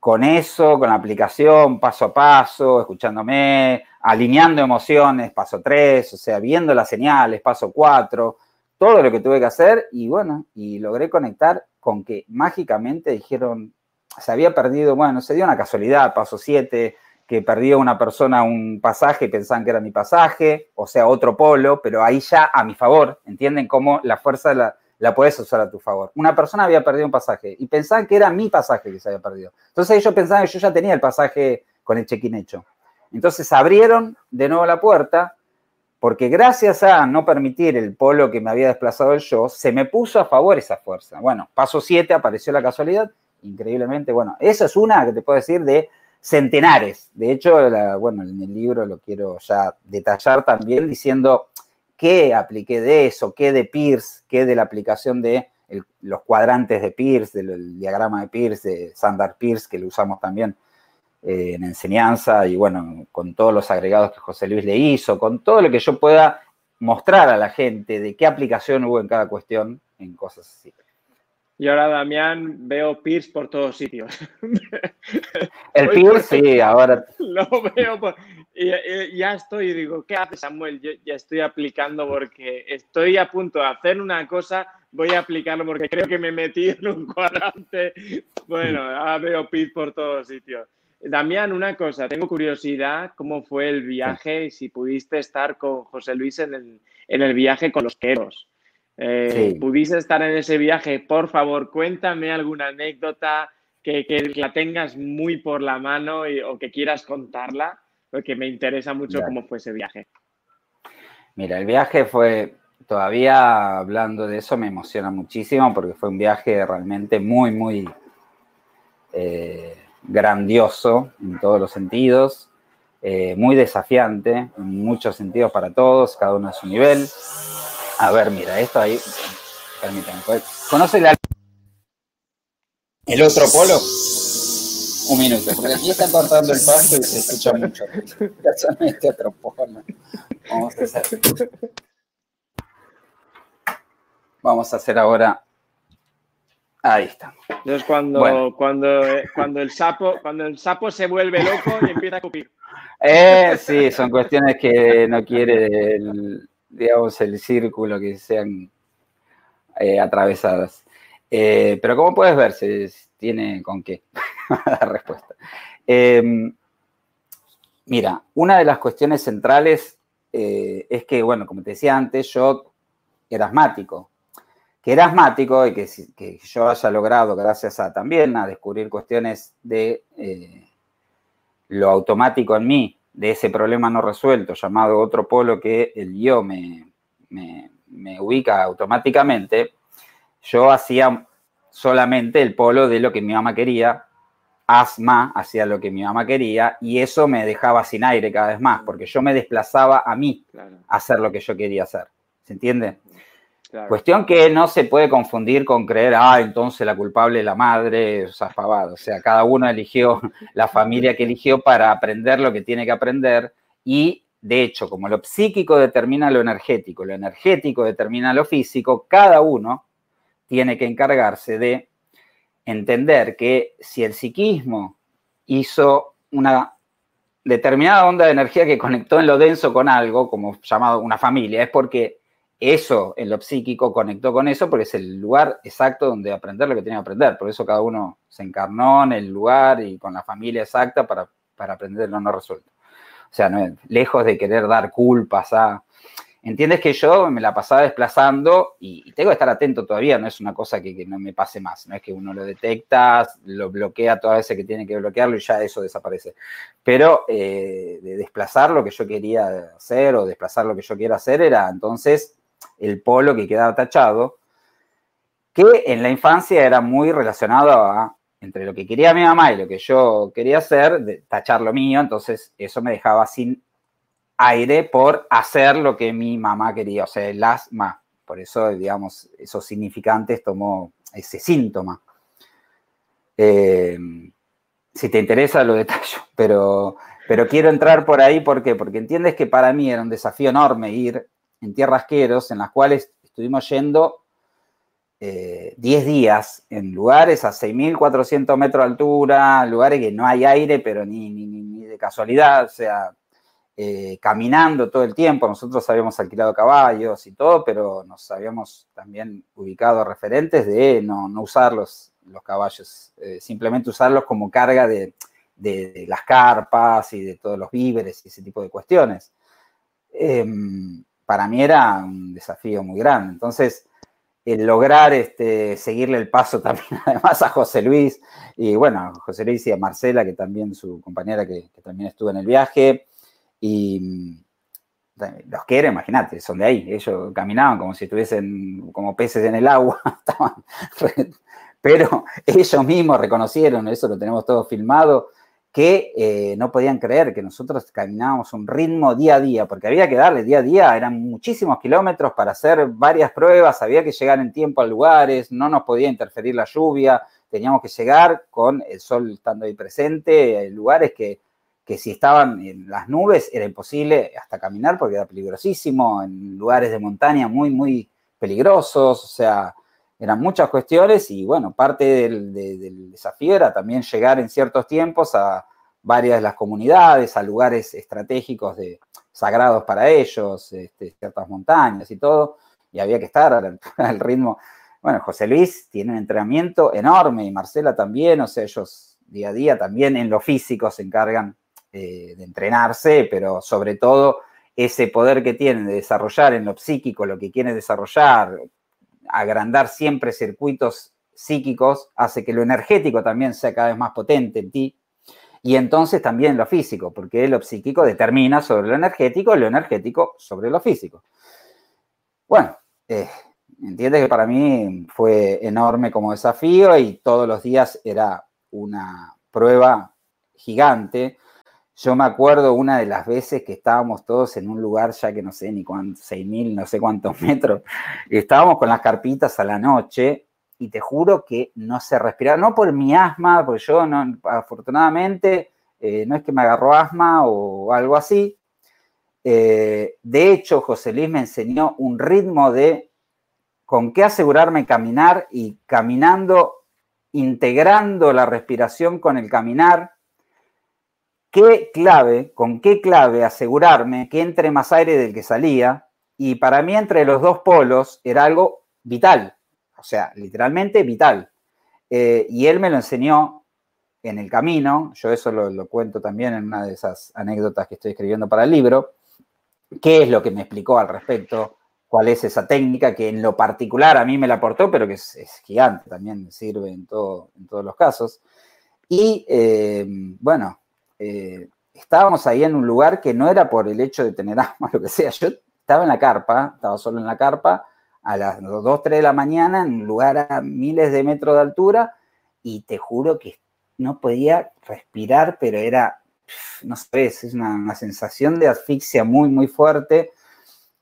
con eso, con la aplicación, paso a paso, escuchándome, alineando emociones, paso tres, o sea, viendo las señales, paso cuatro, todo lo que tuve que hacer y bueno, y logré conectar con que mágicamente dijeron, se había perdido, bueno, se dio una casualidad, paso siete, que perdió una persona un pasaje pensaban que era mi pasaje, o sea, otro polo, pero ahí ya a mi favor, ¿entienden cómo la fuerza la, la puedes usar a tu favor? Una persona había perdido un pasaje y pensaban que era mi pasaje que se había perdido. Entonces ellos pensaban que yo ya tenía el pasaje con el check-in hecho. Entonces abrieron de nuevo la puerta, porque gracias a no permitir el polo que me había desplazado el yo, se me puso a favor esa fuerza. Bueno, paso 7, apareció la casualidad, increíblemente, bueno, esa es una que te puedo decir de centenares. De hecho, bueno, en el libro lo quiero ya detallar también diciendo qué apliqué de eso, qué de Pierce, qué de la aplicación de los cuadrantes de Pierce, del diagrama de Pierce, de Sandar Pierce, que lo usamos también eh, en enseñanza y bueno, con todos los agregados que José Luis le hizo, con todo lo que yo pueda mostrar a la gente de qué aplicación hubo en cada cuestión en cosas así. Y ahora, Damián, veo Pierce por todos sitios. El Pierce, sí, ahora. Lo veo por... y, ya estoy, digo, ¿qué hace Samuel? Yo ya estoy aplicando porque estoy a punto de hacer una cosa, voy a aplicarlo porque creo que me metí en un cuadrante. Bueno, ahora veo Pierce por todos sitios. Damián, una cosa, tengo curiosidad, ¿cómo fue el viaje y si pudiste estar con José Luis en el, en el viaje con los queros? Eh, pudiste estar en ese viaje, por favor, cuéntame alguna anécdota que, la tengas muy por la mano o que quieras contarla, porque me interesa mucho cómo fue ese viaje. Mira, el viaje fue, todavía hablando de eso, me emociona muchísimo porque fue un viaje realmente muy, muy eh, grandioso en todos los sentidos, eh, muy desafiante en muchos sentidos para todos, cada uno a su nivel. A ver, mira, esto ahí. Permítanme. ¿Conoce la... el otro polo? Un minuto, porque aquí están cortando el pasto y se escucha mucho. Casualmente otro polo. Vamos a hacer. Vamos a hacer ahora. Ahí está. Entonces cuando, cuando, cuando el sapo, cuando el sapo se vuelve loco y empieza a cupir. Eh, sí, son cuestiones que no quiere el, digamos, el círculo que sean eh, atravesadas. Eh, pero como puedes ver, se tiene con qué la respuesta. Em, mira, una de las cuestiones centrales eh, es que, bueno, como te decía antes, yo era asmático. Que era asmático y que, que yo haya logrado, gracias a también a descubrir cuestiones de lo automático en mí, de ese problema no resuelto, llamado otro polo que el yo me, me ubica automáticamente, yo hacía solamente el polo de lo que mi mamá quería, asma hacía lo que mi mamá quería y eso me dejaba sin aire cada vez más, porque yo me desplazaba a mí a hacer lo que yo quería hacer. ¿Se entiende? Cuestión que no se puede confundir con creer, ah, entonces la culpable es la madre, pavado. O sea, cada uno eligió la familia que eligió para aprender lo que tiene que aprender y, de hecho, como lo psíquico determina lo energético, lo energético determina lo físico, cada uno tiene que encargarse de entender que si el psiquismo hizo una determinada onda de energía que conectó en lo denso con algo, como llamado una familia, es porque eso en lo psíquico conectó con eso porque es el lugar exacto donde aprender lo que tiene que aprender. Por eso cada uno se encarnó en el lugar y con la familia exacta para, aprender lo no resuelto. O sea, no, lejos de querer dar culpas a... Entiendes que yo me la pasaba desplazando y, tengo que estar atento todavía, no es una cosa que, no me pase más, no es que uno lo detecta, lo bloquea todas veces que tiene que bloquearlo y ya eso desaparece. Pero eh, de desplazar lo que yo quería hacer o desplazar lo que yo quiero hacer era entonces el polo que quedaba tachado, que en la infancia era muy relacionado entre lo que quería mi mamá y lo que yo quería hacer, de tachar lo mío, entonces eso me dejaba sin aire por hacer lo que mi mamá quería, o sea, el asma. Por eso, digamos, esos significantes tomó ese síntoma. Eh, si te interesa, lo detallo, pero, pero quiero entrar por ahí, ¿por qué? Porque entiendes que para mí era un desafío enorme ir en Tierras Queros, en las cuales estuvimos yendo 10 eh, días en lugares a 6.400 metros de altura, lugares que no hay aire, pero ni, ni, de casualidad, o sea, eh, caminando todo el tiempo. Nosotros habíamos alquilado caballos y todo, pero nos habíamos también ubicado referentes de no, usar los, caballos, eh, simplemente usarlos como carga de, de, las carpas y de todos los víveres y ese tipo de cuestiones. Para mí era un desafío muy grande. Entonces, el lograr este, seguirle el paso también, además, a José Luis, y bueno, a José Luis y a Marcela, que también su compañera que, también estuvo en el viaje, y mm, los que eran, imagínate, son de ahí, ellos caminaban como si estuviesen como peces en el agua, pero ellos mismos reconocieron, eso lo tenemos todo filmado, que eh, no podían creer que nosotros caminábamos un ritmo día a día, porque había que darle día a día, eran muchísimos kilómetros para hacer varias pruebas, había que llegar en tiempo a lugares, no nos podía interferir la lluvia, teníamos que llegar con el sol estando ahí presente, en lugares que, que si estaban en las nubes era imposible hasta caminar porque era peligrosísimo, en lugares de montaña muy, muy peligrosos, o sea, eran muchas cuestiones y bueno, parte del, desafío era también llegar en ciertos tiempos a varias de las comunidades, a lugares estratégicos de, sagrados para ellos, este, ciertas montañas y todo, y había que estar al, ritmo. Bueno, José Luis tiene un entrenamiento enorme y Marcela también, o sea, ellos día a día también en lo físico se encargan eh, de entrenarse, pero sobre todo ese poder que tienen de desarrollar en lo psíquico lo que quieren desarrollar, agrandar siempre circuitos psíquicos hace que lo energético también sea cada vez más potente en ti. Y entonces también lo físico, porque lo psíquico determina sobre lo energético y lo energético sobre lo físico. Bueno, eh, entiendes que para mí fue enorme como desafío y todos los días era una prueba gigante yo me acuerdo una de las veces que estábamos todos en un lugar, ya que no sé ni cuántos, 6.000, no sé cuántos metros, y estábamos con las carpitas a la noche y te juro que no se respiraba, no por mi asma, porque yo no, afortunadamente eh, no es que me agarró asma o algo así. Eh, de hecho, José Luis me enseñó un ritmo de con qué asegurarme caminar y caminando, integrando la respiración con el caminar qué clave, con qué clave asegurarme que entre más aire del que salía y para mí entre los dos polos era algo vital, o sea, literalmente vital. Eh, y él me lo enseñó en el camino, yo eso lo, cuento también en una de esas anécdotas que estoy escribiendo para el libro, qué es lo que me explicó al respecto, cuál es esa técnica que en lo particular a mí me la aportó, pero que es, gigante, también sirve en, todo, en todos los casos. Y eh, bueno, eh, estábamos ahí en un lugar que no era por el hecho de tener asma, lo que sea, yo estaba en la carpa, estaba solo en la carpa, a las 2, 3 de la mañana, en un lugar a miles de metros de altura, y te juro que no podía respirar, pero era, no sé, es una, sensación de asfixia muy, muy fuerte.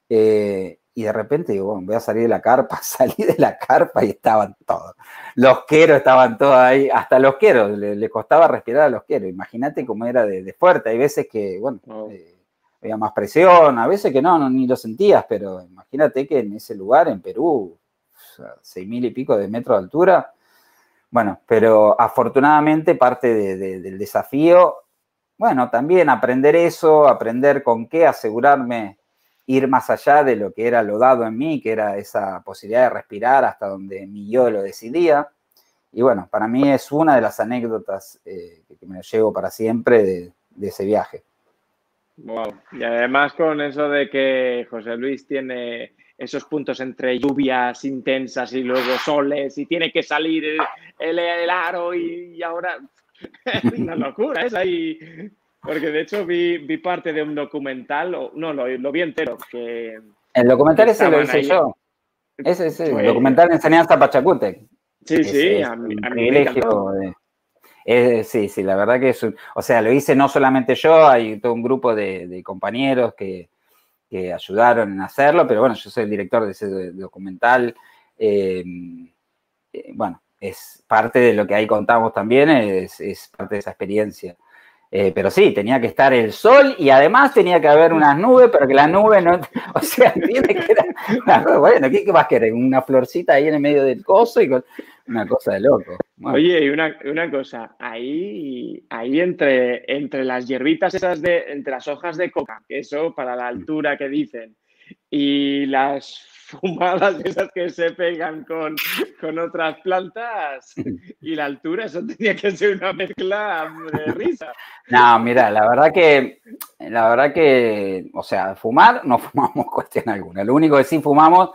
Eh, y de repente digo, bueno, voy a salir de la carpa, salí de la carpa y estaban todos. Los queros estaban todos ahí, hasta los queros, le, costaba respirar a los queros. Imagínate cómo era de, fuerte. Hay veces que, bueno, eh, había más presión, a veces que no, ni lo sentías, pero imagínate que en ese lugar, en Perú, seis mil y pico de metros de altura, bueno, pero afortunadamente parte del desafío, bueno, también aprender eso, aprender con qué asegurarme ir más allá de lo que era lo dado en mí, que era esa posibilidad de respirar hasta donde mi yo lo decidía. Y bueno, para mí es una de las anécdotas eh, que me llevo para siempre de ese viaje. Wow. Y además con eso de que José Luis tiene esos puntos entre lluvias intensas y luego soles y tiene que salir el, el, aro y, ahora es una locura, es ahí. Porque de hecho vi, vi parte de un documental, o, no, lo, lo, vi entero. Que, el documental ese lo hice yo. Ese es el documental de enseñanza Pachacútec. Sí, sí, a, mí, a mí me sí, sí, la verdad que es, o sea, lo hice no solamente yo, hay todo un grupo de, compañeros que, ayudaron en hacerlo, pero bueno, yo soy el director de ese documental. Em, eh, bueno, es parte de lo que ahí contamos también, es, es parte de esa experiencia. Eh, pero sí, tenía que estar el sol y además tenía que haber unas nubes, pero que la nube no. O sea, tiene que era. Bueno, ¿qué, vas a querer? Una florcita ahí en el medio del coso y una cosa de loco. Oye, y una, una, cosa, ahí, ahí entre, entre las hierbitas esas de. entre las hojas de coca, que eso para la altura que dicen, y las fumadas esas que se pegan con, con otras plantas y la altura, eso tenía que ser una mezcla de risa. No, mira, la verdad que, la verdad que, o sea, fumar no fumamos cuestión alguna. Lo único que sí fumamos,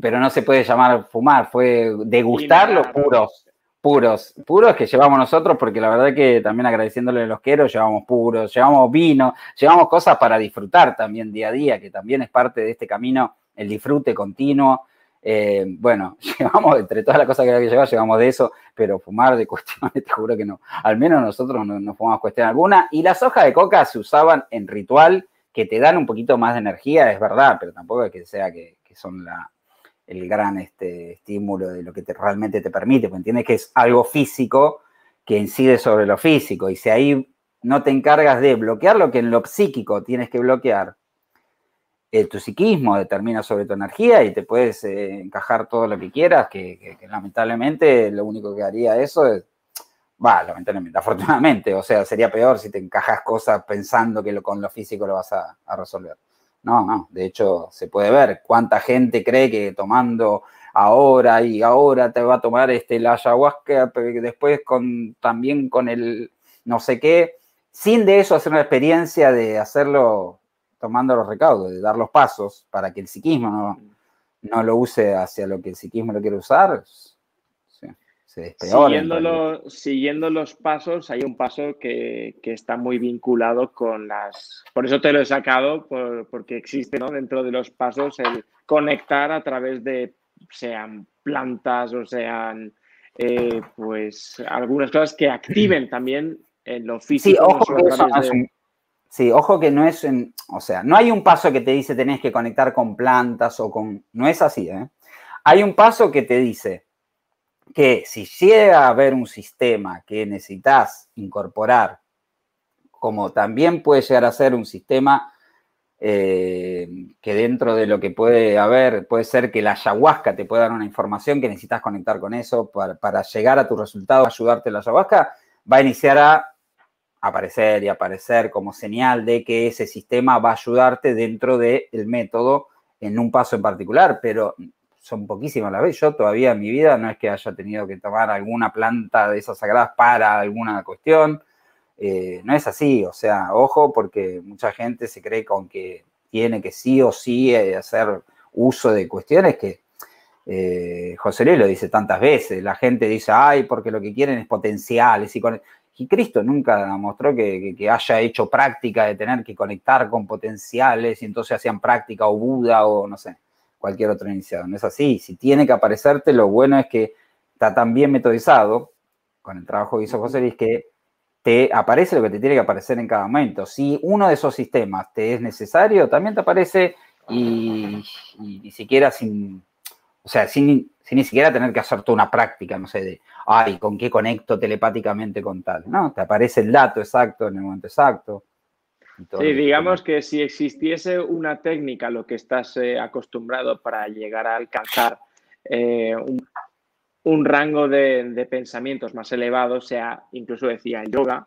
pero no se puede llamar fumar, fue degustar los puros puros, puros que llevamos nosotros, porque la verdad que también agradeciéndole los queros, llevamos puros, llevamos vino, llevamos cosas para disfrutar también día a día, que también es parte de este camino el disfrute continuo. Eh, bueno, llevamos, entre todas las cosas que hay que llevar, llevamos de eso, pero fumar de cuestiones, te juro que no. Al menos nosotros no, fumamos cuestión alguna. Y las hojas de coca se usaban en ritual, que te dan un poquito más de energía, es verdad, pero tampoco es que sea que, son la, el gran este, estímulo de lo que te, realmente te permite, porque entiendes que es algo físico que incide sobre lo físico. Y si ahí no te encargas de bloquear lo que en lo psíquico tienes que bloquear, eh, tu psiquismo determina sobre tu energía y te puedes eh, encajar todo lo que quieras, que, lamentablemente lo único que haría eso es, va, lamentablemente, afortunadamente, o sea, sería peor si te encajas cosas pensando que lo, con lo físico lo vas a, resolver. No, no, de hecho se puede ver cuánta gente cree que tomando ahora y ahora te va a tomar este, la ayahuasca, pero después con, también con el no sé qué, sin de eso hacer una experiencia de hacerlo tomando los recaudos, de dar los pasos para que el psiquismo no, lo use hacia lo que el psiquismo lo quiere usar, se siguiendo, siguiendo los pasos, hay un paso que, está muy vinculado con las... Por eso te lo he sacado, porque existe dentro de los pasos el conectar a través de, sean plantas o sean, eh, pues, algunas cosas que activen también en lo físico. Sí, ojo que eso Sí, ojo que no es, en, o sea, no hay un paso que te dice tenés que conectar con plantas o con, no es así, ¿eh? Hay un paso que te dice que si llega a haber un sistema que necesitas incorporar, como también puede llegar a ser un sistema eh, que dentro de lo que puede haber, puede ser que la ayahuasca te pueda dar una información que necesitas conectar con eso para, llegar a tu resultado, ayudarte la ayahuasca, va a iniciar a aparecer y aparecer como señal de que ese sistema va a ayudarte dentro del método en un paso en particular, pero son poquísimas las veces. Yo todavía en mi vida no es que haya tenido que tomar alguna planta de esas sagradas para alguna cuestión. Eh, no es así, o sea, ojo, porque mucha gente se cree con que tiene que sí o sí eh, hacer uso de cuestiones que eh, José Luis lo dice tantas veces. La gente dice, ay, porque lo que quieren es potenciales. Y, con... Cristo nunca mostró que, que, haya hecho práctica de tener que conectar con potenciales y entonces hacían práctica o Buda o no sé cualquier otro iniciado. No es así. Si tiene que aparecerte, lo bueno es que está tan bien metodizado con el trabajo que hizo José Luis que te aparece lo que te tiene que aparecer en cada momento. Si uno de esos sistemas te es necesario, también te aparece y, ni siquiera sin, o sea, sin, sin, ni siquiera tener que hacer toda una práctica, no sé, de, ay, ¿con qué conecto telepáticamente con tal? No, te aparece el dato exacto en el momento exacto. Sí, digamos que si existiese una técnica, lo que estás eh, acostumbrado para llegar a alcanzar eh, un, rango de, pensamientos más elevado, sea, incluso decía el yoga,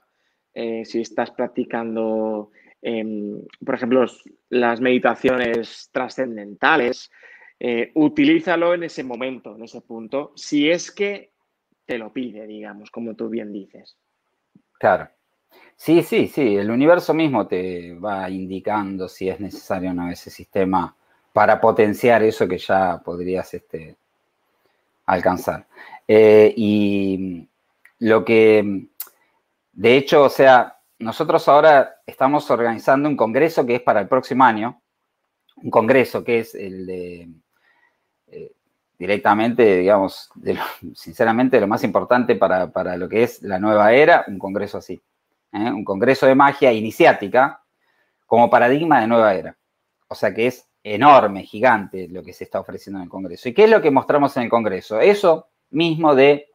eh, si estás practicando, em, por ejemplo, las meditaciones trascendentales, utilízalo en ese momento, en ese punto, si es que te lo pide, digamos, como tú bien dices. Claro. Sí, sí, sí, el universo mismo te va indicando si es necesario o no ese sistema para potenciar eso que ya podrías este, alcanzar. Eh, y lo que, de hecho, o sea, nosotros ahora estamos organizando un congreso que es para el próximo año, un congreso que es el de, eh, directamente, digamos, sinceramente, lo más importante para, para lo que es la nueva era, un congreso así. ¿Eh? un congreso de magia iniciática como paradigma de nueva era. O sea que es enorme, gigante lo que se está ofreciendo en el Congreso. ¿Y qué es lo que mostramos en el Congreso? Eso mismo de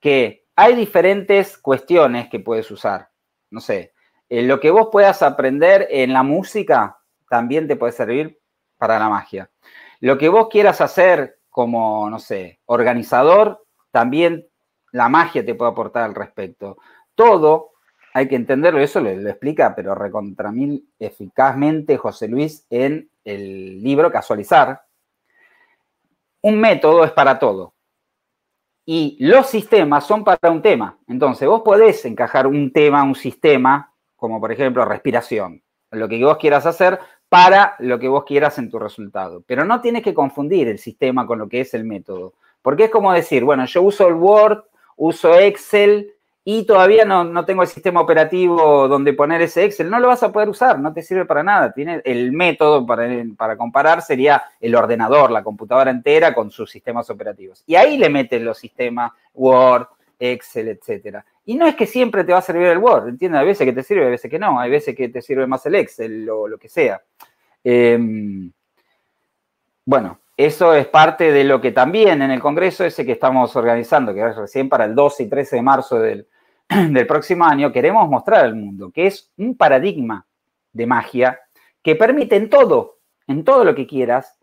que hay diferentes cuestiones que puedes usar. No sé, eh, lo que vos puedas aprender en la música también te puede servir para la magia. Lo que vos quieras hacer como, no sé, organizador, también la magia te puede aportar al respecto. Todo hay que entenderlo, eso lo, explica, pero recontra mil eficazmente José Luis en el libro Casualizar. Un método es para todo. Y los sistemas son para un tema. Entonces, vos podés encajar un tema, un sistema, como por ejemplo respiración, lo que vos quieras hacer para lo que vos quieras en tu resultado. Pero no tienes que confundir el sistema con lo que es el método. Porque es como decir, bueno, yo uso el Word, uso Excel, y todavía no, tengo el sistema operativo donde poner ese Excel, no lo vas a poder usar, no te sirve para nada. Tiene el método para, para comparar sería el ordenador, la computadora entera con sus sistemas operativos. Y ahí le metes los sistemas Word, Excel, etcétera. Y no es que siempre te va a servir el Word, ¿entiendes? Hay veces que te sirve, hay veces que no, hay veces que te sirve más el Excel o lo que sea. Em, bueno, eso es parte de lo que también en el Congreso ese que estamos organizando, que es recién para el 12 y 13 de marzo del, del próximo año, queremos mostrar al mundo que es un paradigma de magia que permite en todo, en todo lo que quieras,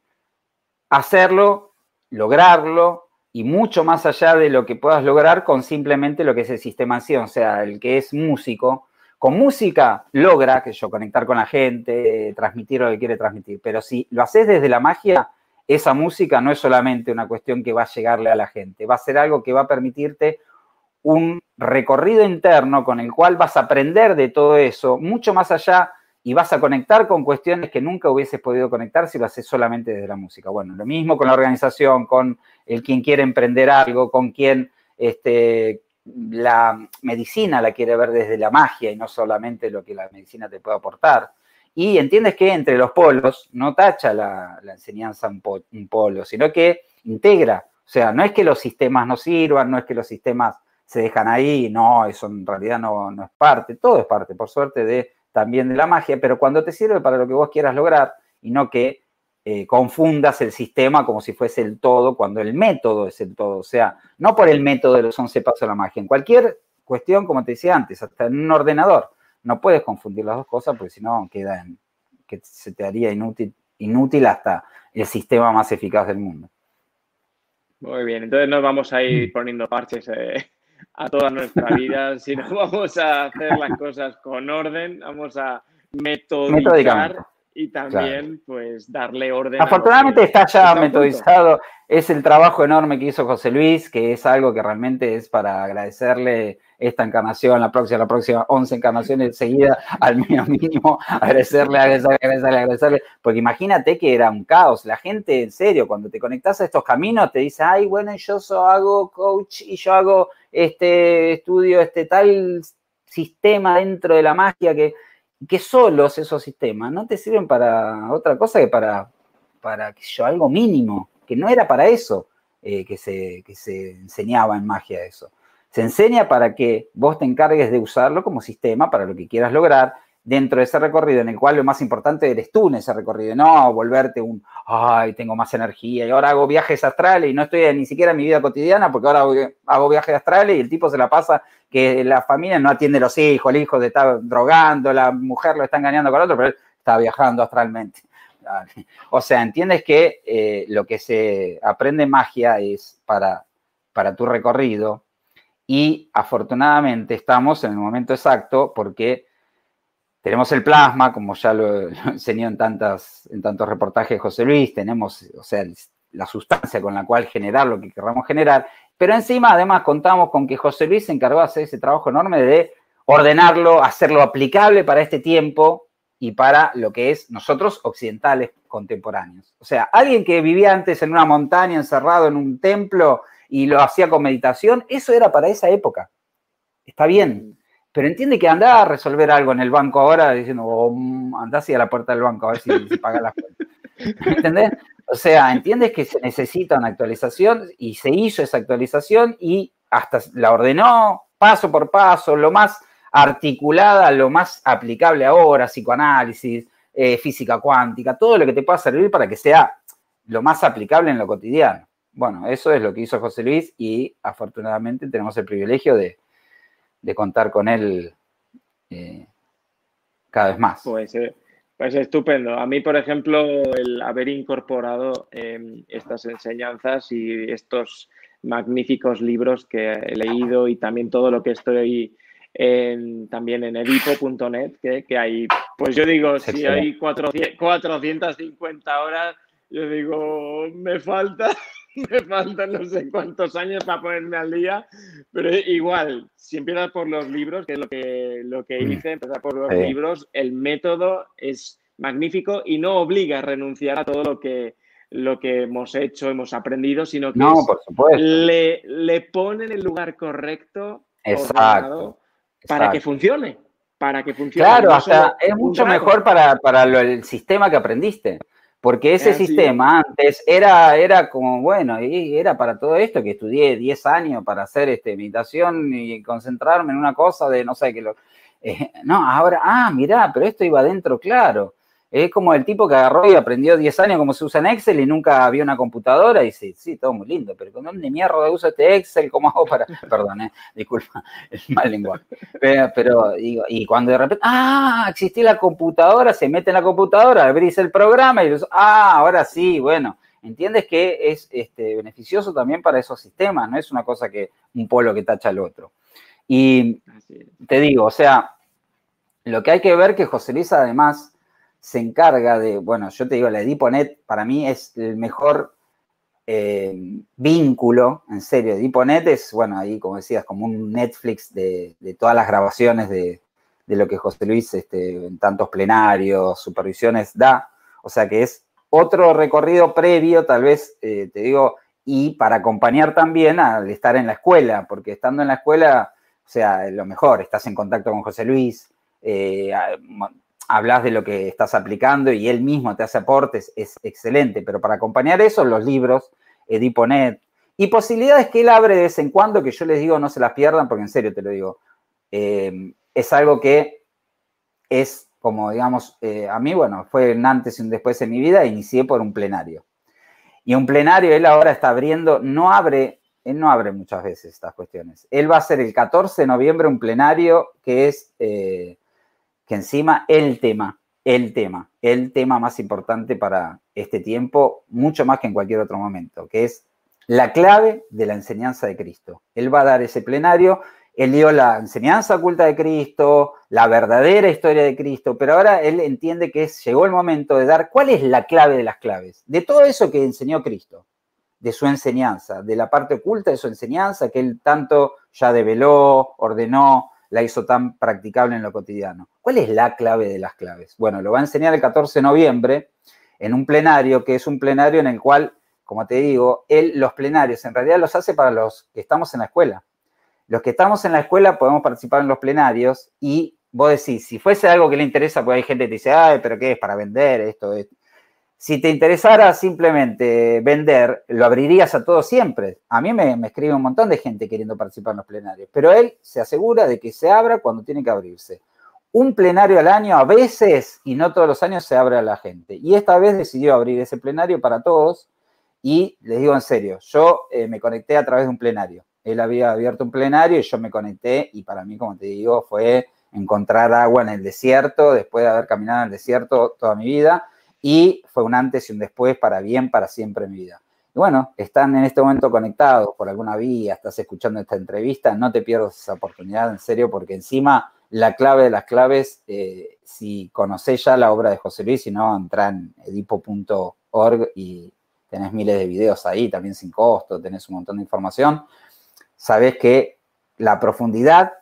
hacerlo, lograrlo y mucho más allá de lo que puedas lograr con simplemente lo que es el sistema o sea, el que es músico. Con música logra, que yo, conectar con la gente, transmitir lo que quiere transmitir, pero si lo haces desde la magia, esa música no es solamente una cuestión que va a llegarle a la gente, va a ser algo que va a permitirte un recorrido interno con el cual vas a aprender de todo eso mucho más allá y vas a conectar con cuestiones que nunca hubieses podido conectar si lo haces solamente desde la música. Bueno, lo mismo con la organización, con el quien quiere emprender algo, con quien este, la medicina la quiere ver desde la magia y no solamente lo que la medicina te puede aportar. Y entiendes que entre los polos no tacha la, enseñanza un polo, sino que integra. O sea, no es que los sistemas no sirvan, no es que los sistemas se dejan ahí, no, eso en realidad no, es parte, todo es parte, por suerte, de también de la magia, pero cuando te sirve para lo que vos quieras lograr y no que eh, confundas el sistema como si fuese el todo, cuando el método es el todo, o sea, no por el método de los 11 pasos de la magia, en cualquier cuestión, como te decía antes, hasta en un ordenador, no puedes confundir las dos cosas porque si no queda en, que se te haría inútil, inútil hasta el sistema más eficaz del mundo. Muy bien, entonces nos vamos a ir poniendo parches. Eh a toda nuestra vida, sino vamos a hacer las cosas con orden, vamos a metodizar y también pues darle orden. Afortunadamente está ya metodizado, es el trabajo enorme que hizo José Luis, que es algo que realmente es para agradecerle esta encarnación, la próxima, la próxima 11 encarnaciones seguidas, al menos mínimo, agradecerle, agradecerle, agradecerle, agradecerle, porque imagínate que era un caos, la gente, en serio, cuando te conectas a estos caminos, te dice, ay, bueno, yo hago coach y yo hago este estudio, este tal sistema dentro de la magia que, que solos esos sistemas no te sirven para otra cosa que para, para yo, algo mínimo, que no era para eso eh, que, se, que se enseñaba en magia eso. Se enseña para que vos te encargues de usarlo como sistema para lo que quieras lograr dentro de ese recorrido en el cual lo más importante eres tú en ese recorrido, no volverte un, ay, tengo más energía y ahora hago viajes astrales y no estoy ni siquiera en mi vida cotidiana porque ahora hago viajes astrales y el tipo se la pasa que la familia no atiende a los hijos, el hijo se está drogando, la mujer lo está engañando con otro, pero él está viajando astralmente. O sea, entiendes que eh, lo que se aprende en magia es para, para tu recorrido y afortunadamente estamos en el momento exacto porque tenemos el plasma, como ya lo, enseñó en, tantas, en tantos reportajes José Luis, tenemos, o sea, la sustancia con la cual generar lo que queramos generar, pero encima además contamos con que José Luis se encargó de hacer ese trabajo enorme de ordenarlo, hacerlo aplicable para este tiempo y para lo que es nosotros occidentales contemporáneos. O sea, alguien que vivía antes en una montaña, encerrado en un templo y lo hacía con meditación, eso era para esa época. Está bien, pero entiende que anda a resolver algo en el banco ahora diciendo, oh, mm, anda hacia la puerta del banco a ver si, si paga la cuenta. ¿Entendés? O sea, entiendes que se necesita una actualización y se hizo esa actualización y hasta la ordenó paso por paso, lo más articulada, lo más aplicable ahora, psicoanálisis, eh, física cuántica, todo lo que te pueda servir para que sea lo más aplicable en lo cotidiano. Bueno, eso es lo que hizo José Luis y afortunadamente tenemos el privilegio de, contar con él eh, cada vez más. Pues, eh, pues estupendo. A mí, por ejemplo, el haber incorporado em, estas enseñanzas y estos magníficos libros que he leído y también todo lo que estoy también en edipo.net, que, que, hay, pues yo digo, si hay 450 horas, yo digo, me falta, me faltan no sé cuántos años para ponerme al día, pero igual, si empiezas por los libros, que es lo que, lo que hice, empezar por los libros, el método es magnífico y no obliga a renunciar a todo lo que, lo que hemos hecho, hemos aprendido, sino que Le, le pone en el lugar correcto. Exacto. Para que funcione. Para que funcione. Claro, hasta es mucho mejor para, para el sistema que aprendiste. Porque ese sistema antes era, era como, bueno, y era para todo esto, que estudié 10 años para hacer este, meditación y concentrarme en una cosa de, no sé, qué lo... Eh, no, ahora, ah, mirá, pero esto iba adentro, claro. Es como el tipo que agarró y aprendió 10 años cómo se usa en Excel y nunca vio una computadora y dice, sí, todo muy lindo, pero ¿con dónde mierda uso este Excel? ¿Cómo hago para...? Perdón, eh, disculpa, es mal lenguaje. Pero, digo, y cuando de repente, ah, existía la computadora, se mete en la computadora, abrís el programa y ah, ahora sí, bueno. Entiendes que es este, beneficioso también para esos sistemas, no es una cosa que un polo que tacha al otro. Y te digo, o sea, lo que hay que ver que José Luis además se encarga de, bueno, yo te digo, la Ediponet para mí es el mejor eh, vínculo, en serio, Ediponet es, bueno, ahí como decías, como un Netflix de, todas las grabaciones de, lo que José Luis este, en tantos plenarios, supervisiones da, o sea que es otro recorrido previo, tal vez, eh, te digo, y para acompañar también al estar en la escuela, porque estando en la escuela, o sea, lo mejor, estás en contacto con José Luis, eh, hablas de lo que estás aplicando y él mismo te hace aportes, es excelente, pero para acompañar eso, los libros, Ediponet, y posibilidades que él abre de vez en cuando, que yo les digo no se las pierdan, porque en serio te lo digo, eh, es algo que es como, digamos, eh, a mí, bueno, fue un antes y un después en mi vida, inicié por un plenario. Y un plenario, él ahora está abriendo, no abre, él no abre muchas veces estas cuestiones. Él va a hacer el 14 de noviembre un plenario que es... Eh, que encima el tema, el tema, el tema más importante para este tiempo, mucho más que en cualquier otro momento, que es la clave de la enseñanza de Cristo. Él va a dar ese plenario él dio la enseñanza oculta de Cristo, la verdadera historia de Cristo, pero ahora él entiende que llegó el momento de dar cuál es la clave de las claves, de todo eso que enseñó Cristo, de su enseñanza, de la parte oculta de su enseñanza que él tanto ya develó, ordenó, la hizo tan practicable en lo cotidiano. ¿Cuál es la clave de las claves? Bueno, lo va a enseñar el 14 de noviembre en un plenario, que es un plenario en el cual, como te digo, él los plenarios en realidad los hace para los que estamos en la escuela los que estamos en la escuela podemos participar en los plenarios y vos decís, si fuese algo que le interesa, pues hay gente que te dice, ay, pero ¿qué es para vender esto? esto. Si te interesara simplemente vender, lo abrirías a todos siempre. A mí me, escribe un montón de gente queriendo participar en los plenarios, pero él se asegura de que se abra cuando tiene que abrirse. Un plenario al año a veces, y no todos los años, se abre a la gente. Y esta vez decidió abrir ese plenario para todos. Y les digo en serio, yo eh, me conecté a través de un plenario él había abierto un plenario y yo me conecté y para mí, como te digo, fue encontrar agua en el desierto, después de haber caminado en el desierto toda mi vida, y fue un antes y un después para bien, para siempre en mi vida. Y bueno, están en este momento conectados por alguna vía, estás escuchando esta entrevista, no te pierdas esa oportunidad, en serio, porque encima la clave de las claves, eh, si conocés ya la obra de José Luis, si no, entra en edipo.org y tenés miles de videos ahí, también sin costo, tenés un montón de información sabes que la profundidad,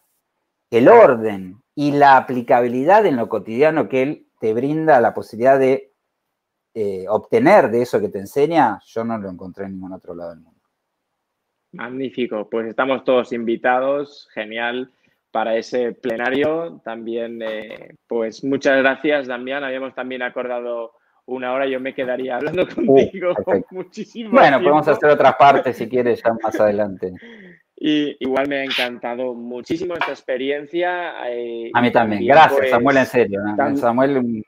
el orden y la aplicabilidad en lo cotidiano que él te brinda la posibilidad de eh, obtener de eso que te enseña, yo no lo encontré en ningún otro lado del mundo. Magnífico, pues estamos todos invitados, genial para ese plenario. También, eh, pues muchas gracias, Damián. Habíamos también acordado una hora, yo me quedaría hablando contigo muchísimo. Bueno, podemos hacer otras partes si quieres ya más adelante. Y igual me ha encantado muchísimo esta experiencia. Eh, a mí también. Gracias, pues, Samuel, en serio. Samuel, un,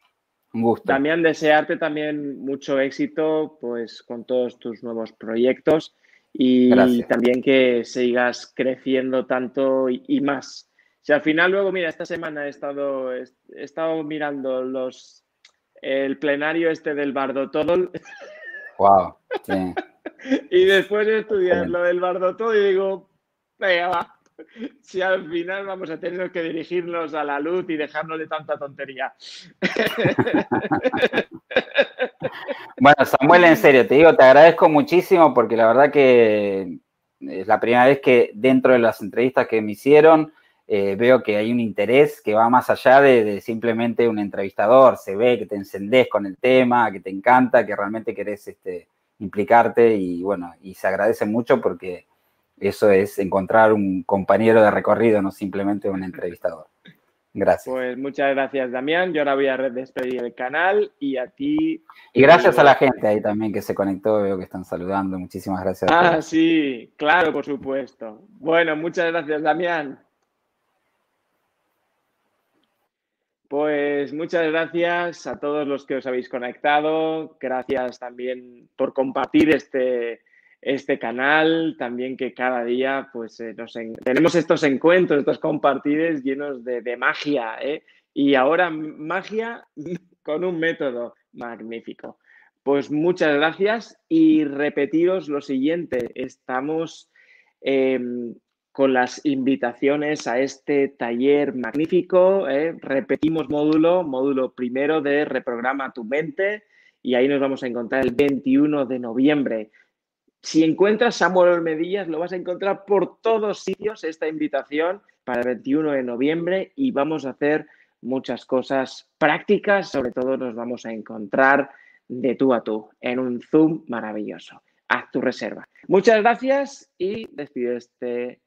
gusto. También desearte también mucho éxito pues con todos tus nuevos proyectos y también que sigas creciendo tanto y, más. Si al final luego, mira, esta semana he estado, he, estado mirando los el plenario este del Bardo Todo. Wow. y después de estudiar lo del Bardo Todo y digo, Venga, Si al final vamos a tener que dirigirnos a la luz y dejarnos de tanta tontería. Bueno, Samuel, en serio, te digo, te agradezco muchísimo porque la verdad que es la primera vez que dentro de las entrevistas que me hicieron eh, veo que hay un interés que va más allá de, simplemente un entrevistador. Se ve que te encendés con el tema, que te encanta, que realmente querés este, implicarte y bueno, y se agradece mucho porque eso es encontrar un compañero de recorrido, no simplemente un entrevistador. Gracias. Pues muchas gracias, Damián. Yo ahora voy a despedir el canal y a ti. Y gracias a la gente ahí también que se conectó, veo que están saludando. Muchísimas gracias. Ah, sí, claro, por supuesto. Bueno, muchas gracias, Damián. Pues muchas gracias a todos los que os habéis conectado. Gracias también por compartir este, este canal, también que cada día pues eh, tenemos estos encuentros, estos compartidos llenos de, magia, ¿eh? y ahora magia con un método magnífico. Pues muchas gracias y repetiros lo siguiente, estamos em, con las invitaciones a este taller magnífico, ¿eh? repetimos módulo, módulo primero de Reprograma tu mente y ahí nos vamos a encontrar el 21 de noviembre. Si encuentras Samuel Olmedillas, lo vas a encontrar por todos sitios esta invitación para el 21 de noviembre y vamos a hacer muchas cosas prácticas, sobre todo nos vamos a encontrar de tú a tú en un Zoom maravilloso. Haz tu reserva. Muchas gracias y despido este,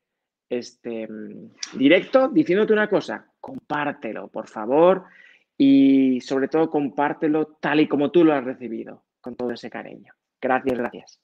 este mm, directo diciéndote una cosa, compártelo, por favor, y sobre todo compártelo tal y como tú lo has recibido, con todo ese cariño. Gracias, gracias.